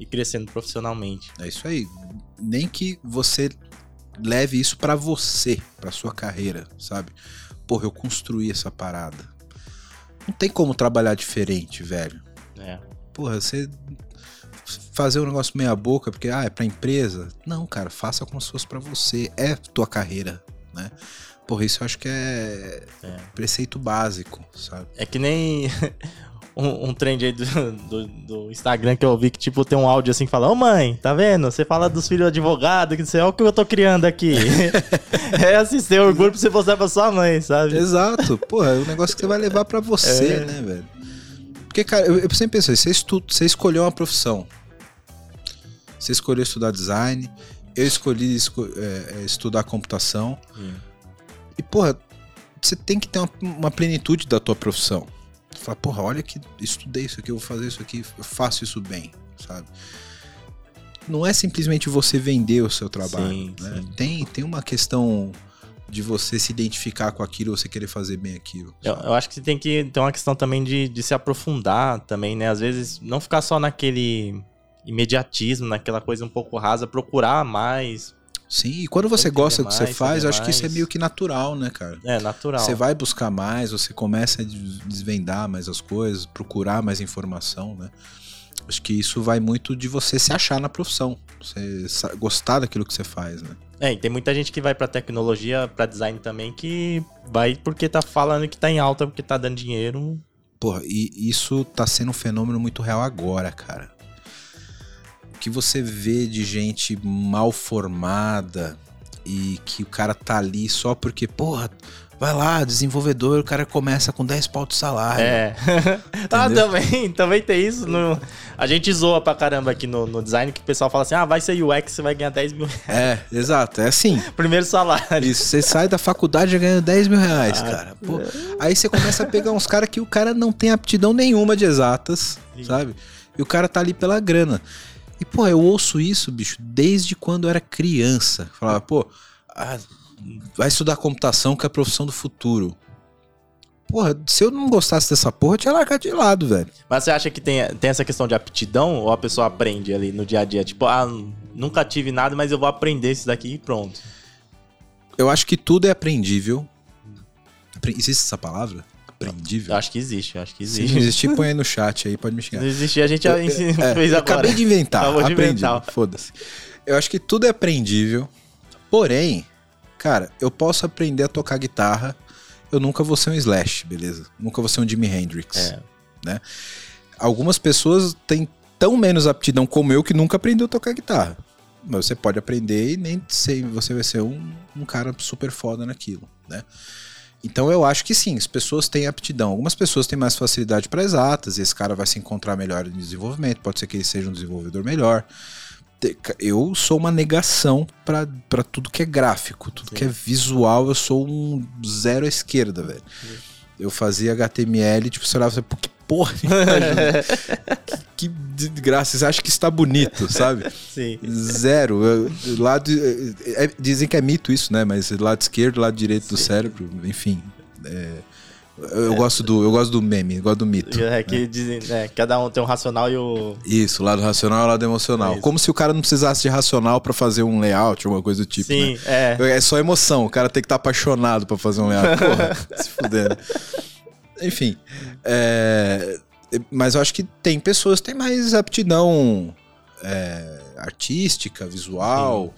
e crescendo profissionalmente. É isso aí. Nem que você leve isso para você, para sua carreira, sabe? porra, eu construí essa parada. Não tem como trabalhar diferente, velho. É. Porra, você fazer um negócio meia boca porque ah, é pra empresa. Não, cara, faça como se fosse pra você. É tua carreira, né? Porra, isso eu acho que é, é. preceito básico, sabe? É que nem *laughs* um, um trend aí do, do, do, Instagram que eu vi que, tipo, tem um áudio assim, fala, ô oh, mãe, tá vendo? Você fala dos filhos de advogado, que você, olha o que eu tô criando aqui. *laughs* é assim, ter orgulho pra você mostrar pra sua mãe, sabe? Exato. Porra, é um negócio que você vai levar pra você, é. né, velho? Porque, cara, eu, eu sempre pensei, você, estu, você escolheu uma profissão. Você escolheu estudar design, eu escolhi esco, é, é estudar computação. Hum. E, porra, você tem que ter uma, uma plenitude da tua profissão. Fala, porra, olha que estudei isso aqui, eu vou fazer isso aqui, eu faço isso bem, sabe? Não é simplesmente você vender o seu trabalho, sim, né? sim. Tem, tem uma questão de você se identificar com aquilo, você querer fazer bem aquilo. Eu, eu, acho que tem que ter uma questão também de, de se aprofundar também, né? Às vezes não ficar só naquele imediatismo, naquela coisa um pouco rasa, procurar mais, Sim, e quando você gosta do que você faz, eu acho que isso é meio que natural, né, cara? É, natural. Você vai buscar mais, você começa a desvendar mais as coisas, procurar mais informação, né? Acho que isso vai muito de você se achar na profissão, você gostar daquilo que você faz, né? É, e tem muita gente que vai pra tecnologia, pra design também, que vai porque tá falando que tá em alta, porque tá dando dinheiro. Porra, e isso tá sendo um fenômeno muito real agora, cara que você vê de gente mal formada e que o cara tá ali só porque, porra, vai lá, desenvolvedor, o cara começa com 10 pau de salário. É. *laughs* ah, também, também tem isso. No... A gente zoa pra caramba aqui no, no, design que o pessoal fala assim: ah, vai ser UX, você vai ganhar 10 mil reais. É, exato, é assim. *laughs* Primeiro salário. Isso, você sai da faculdade ganhando 10 mil reais, ah, cara. Pô, é. Aí você começa a pegar uns caras que o cara não tem aptidão nenhuma de exatas, Sim. sabe? E o cara tá ali pela grana. E, pô, eu ouço isso, bicho, desde quando eu era criança. Falava, pô, ah, vai estudar computação que é a profissão do futuro. Porra, se eu não gostasse dessa porra, eu tinha largado de lado, velho. Mas você acha que tem, tem essa questão de aptidão ou a pessoa aprende ali no dia a dia? Tipo, ah, nunca tive nada, mas eu vou aprender isso daqui e pronto. Eu acho que tudo é aprendível. Existe essa palavra? Aprendível? Acho que existe, acho que existe. Se existir, *laughs* põe aí no chat aí, pode me xingar. Se existir, a gente já é, fez agora. Acabei de inventar. Acabou inventar. Foda-se. Eu acho que tudo é aprendível. Porém, cara, eu posso aprender a tocar guitarra. Eu nunca vou ser um Slash, beleza? Nunca vou ser um Jimi Hendrix. É. Né? Algumas pessoas têm tão menos aptidão como eu que nunca aprendeu a tocar guitarra. Mas você pode aprender e nem sei, você vai ser um, um cara super foda naquilo, né? Então eu acho que sim, as pessoas têm aptidão. Algumas pessoas têm mais facilidade para exatas, e esse cara vai se encontrar melhor em desenvolvimento, pode ser que ele seja um desenvolvedor melhor. Eu sou uma negação para tudo que é gráfico, tudo sim. que é visual, eu sou um zero à esquerda, velho. Eu fazia HTML, tipo, você olhava, que porra, *laughs* que, que desgraça, você acha que está bonito, sabe? Sim. Zero. Lado, é, dizem que é mito isso, né? Mas lado esquerdo, lado direito Sim. do cérebro, enfim. É, eu, é. gosto do, eu gosto do meme, eu gosto do mito. É que né? dizem, é, cada um tem um racional e o. Isso, o lado racional e o lado emocional. É Como se o cara não precisasse de racional para fazer um layout, alguma coisa do tipo. Sim, né? é. É só emoção, o cara tem que estar tá apaixonado para fazer um layout. Porra, *laughs* se fuder. Enfim. É, mas eu acho que tem pessoas que têm mais aptidão é, artística, visual,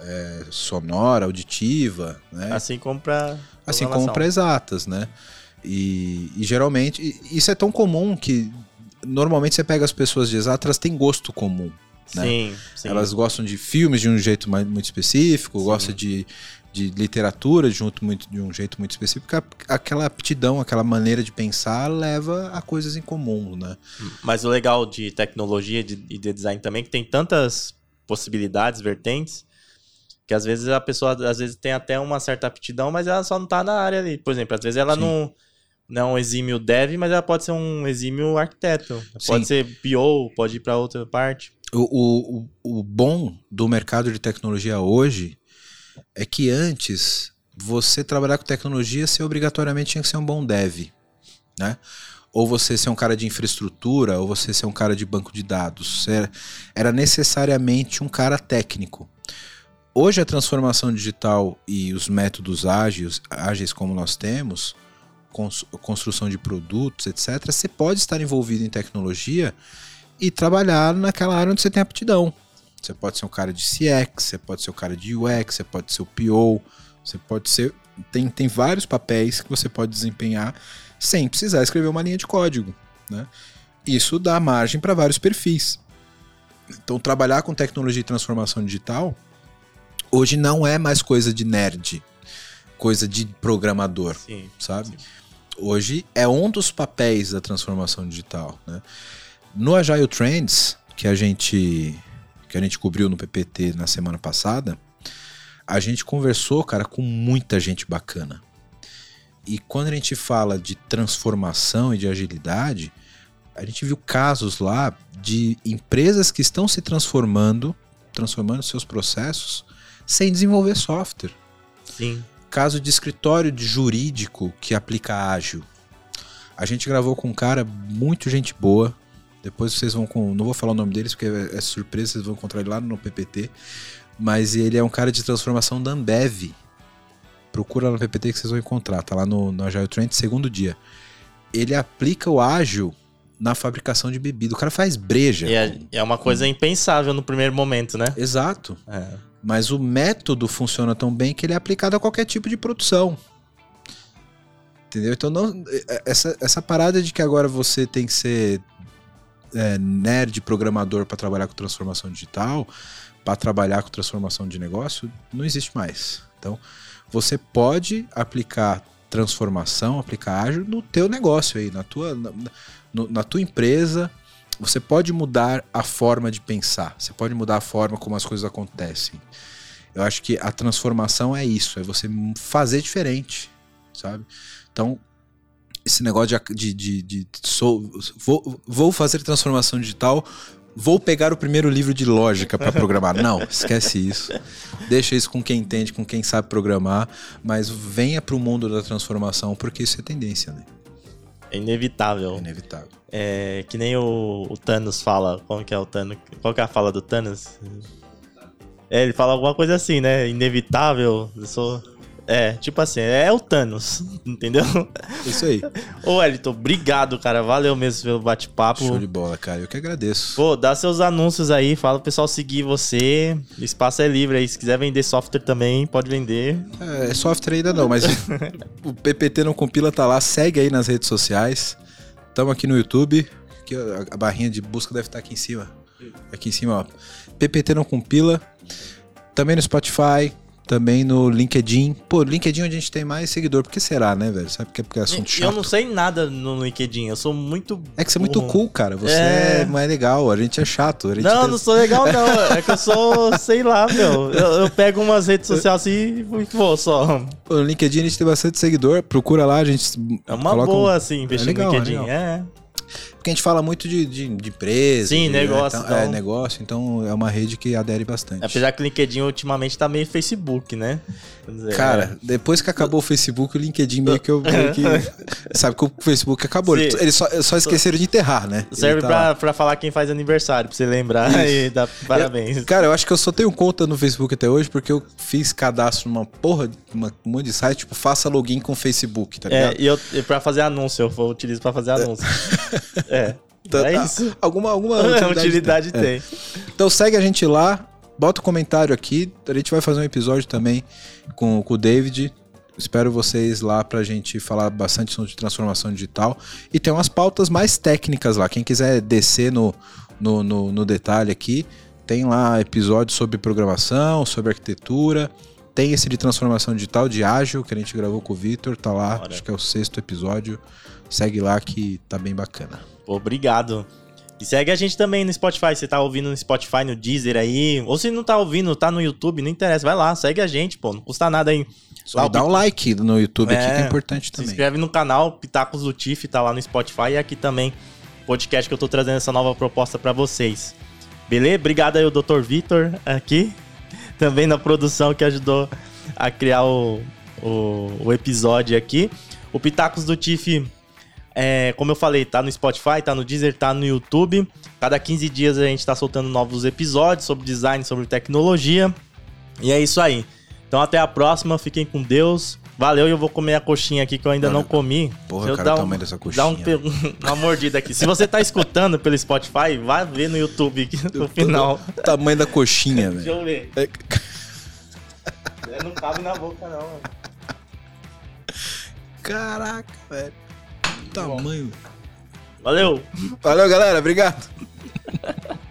é, sonora, auditiva, né? Assim como para assim como para exatas, né? E, e geralmente isso é tão comum que normalmente você pega as pessoas de exatas, elas têm gosto comum. Né? Sim, sim. Elas gostam de filmes de um jeito mais, muito específico, sim. gostam de de literatura junto muito, de um jeito muito específico, aquela aptidão, aquela maneira de pensar leva a coisas em comum, né? Mas o legal de tecnologia e de, de design também é que tem tantas possibilidades, vertentes, que às vezes a pessoa às vezes tem até uma certa aptidão, mas ela só não está na área ali. Por exemplo, às vezes ela não não é um exímio dev, mas ela pode ser um exímio arquiteto. Pode Sim. ser PO, pode ir para outra parte. O, o, o bom do mercado de tecnologia hoje é que antes você trabalhar com tecnologia, você obrigatoriamente tinha que ser um bom dev, né? Ou você ser um cara de infraestrutura, ou você ser um cara de banco de dados. Era, era necessariamente um cara técnico. Hoje a transformação digital e os métodos ágeis, ágeis como nós temos, construção de produtos, etc., você pode estar envolvido em tecnologia e trabalhar naquela área onde você tem aptidão. Você pode ser um cara de CX, você pode ser um cara de UX, você pode ser o PO, você pode ser. Tem, tem vários papéis que você pode desempenhar sem precisar escrever uma linha de código. Né? Isso dá margem para vários perfis. Então, trabalhar com tecnologia e transformação digital hoje não é mais coisa de nerd, coisa de programador, sim, sabe? Sim. Hoje é um dos papéis da transformação digital. Né? No Agile Trends, que a gente que a gente cobriu no PPT na semana passada, a gente conversou, cara, com muita gente bacana. E quando a gente fala de transformação e de agilidade, a gente viu casos lá de empresas que estão se transformando, transformando seus processos sem desenvolver software. Sim. Caso de escritório de jurídico que aplica ágil. A gente gravou com um cara muito gente boa, depois vocês vão com. Não vou falar o nome deles porque é, é surpresa, vocês vão encontrar ele lá no PPT. Mas ele é um cara de transformação da Ambev. Procura no PPT que vocês vão encontrar. Tá lá no, no Agile Trend, segundo dia. Ele aplica o ágil na fabricação de bebida. O cara faz breja. É, é uma coisa impensável no primeiro momento, né? Exato. É. Mas o método funciona tão bem que ele é aplicado a qualquer tipo de produção. Entendeu? Então, não, é, essa, essa parada de que agora você tem que ser é, nerd programador para trabalhar com transformação digital, para trabalhar com transformação de negócio, não existe mais. Então, você pode aplicar transformação, aplicar ágil no teu negócio aí, na tua, na, na tua empresa. Você pode mudar a forma de pensar, você pode mudar a forma como as coisas acontecem. Eu acho que a transformação é isso, é você fazer diferente, sabe? Então, esse negócio de, de, de, de sou, vou, vou fazer transformação digital, vou pegar o primeiro livro de lógica para programar. Não, esquece isso. Deixa isso com quem entende, com quem sabe programar, mas venha para o mundo da transformação, porque isso é tendência, né? É inevitável. É inevitável. É que nem o, o, Thanos fala. Como que é o Thanos? Qual que é a fala do Thanos? É, ele fala alguma coisa assim, né? Inevitável. Eu sou é, tipo assim, é o Thanos, *laughs* entendeu? Isso aí. Ô, Elton, obrigado, cara. Valeu mesmo pelo bate-papo. Show de bola, cara. Eu que agradeço. Pô, dá seus anúncios aí, fala pro pessoal seguir você. O espaço é livre aí. Se quiser vender software também, pode vender. É, software ainda não, mas *laughs* o PPT não compila, tá lá. Segue aí nas redes sociais. Tamo aqui no YouTube. Que a barrinha de busca deve estar aqui em cima. Aqui em cima, ó. PPT não compila. Também no Spotify, também no LinkedIn. Pô, LinkedIn é onde a gente tem mais seguidor. Por que será, né, velho? Sabe porque é porque é assunto chato? Eu não sei nada no LinkedIn. Eu sou muito. É que você é muito cool, cara. Você é, é mais legal. A gente é chato. Gente não, tem... não sou legal, não. *laughs* É que eu sou, sei lá, meu. Eu, eu pego umas redes sociais assim e vou só. Pô, no LinkedIn a gente tem bastante seguidor. Procura lá, a gente. É uma boa, um... assim, investir é legal, no LinkedIn. É. Porque a gente fala muito de, de, de empresa. Sim, de, negócio. Então, então... É, negócio. Então é uma rede que adere bastante. Apesar que o LinkedIn ultimamente tá meio Facebook, né? Dizer, Cara, é... depois que acabou o Facebook, o LinkedIn meio que eu. Meio que, *laughs* sabe que o Facebook acabou. Sim. Eles só, só esqueceram de enterrar, né? Serve tá pra, pra falar quem faz aniversário, pra você lembrar *laughs* e dar parabéns. Eu, cara, eu acho que eu só tenho conta no Facebook até hoje porque eu fiz cadastro numa porra, uma, um monte de site, tipo, faça login com Facebook, tá ligado? É, e eu, pra fazer anúncio, eu utilizo pra fazer anúncio. *laughs* é. Tá, é isso. Alguma, alguma *laughs* utilidade, utilidade tem. tem. É. Então segue a gente lá, bota o um comentário aqui. A gente vai fazer um episódio também com, com o David. Espero vocês lá pra gente falar bastante sobre transformação digital. E tem umas pautas mais técnicas lá. Quem quiser descer no, no, no, no detalhe aqui, tem lá episódios sobre programação, sobre arquitetura. Tem esse de transformação digital de ágil que a gente gravou com o Vitor, tá lá, Bora. acho que é o sexto episódio. Segue lá que tá bem bacana. Obrigado. E segue a gente também no Spotify. Você tá ouvindo no Spotify, no Deezer aí. Ou se não tá ouvindo, tá no YouTube, não interessa. Vai lá, segue a gente, pô. Não custa nada aí. Só dá um like no YouTube é, aqui que é importante também. Se inscreve no canal Pitacos do Tiff, tá lá no Spotify. E aqui também, podcast que eu tô trazendo essa nova proposta para vocês. Beleza? Obrigado aí o Dr. Vitor aqui. *laughs* Também na produção que ajudou a criar o, o, o episódio aqui. O Pitacos do Tiff é, como eu falei, tá no Spotify, tá no Deezer, tá no YouTube. Cada 15 dias a gente tá soltando novos episódios sobre design, sobre tecnologia. E é isso aí. Então até a próxima, fiquem com Deus. Valeu e eu vou comer a coxinha aqui que eu ainda não, não comi. Porra, eu cara, dar um, dessa coxinha. Dá um, *laughs* uma mordida aqui. Se você tá escutando pelo Spotify, vai ver no YouTube aqui no final. O tamanho da coxinha, velho. *laughs* Deixa eu ver. É... Não cabe na boca, não. Mano. Caraca, velho tamanho. Valeu. Valeu, galera. Obrigado. *laughs*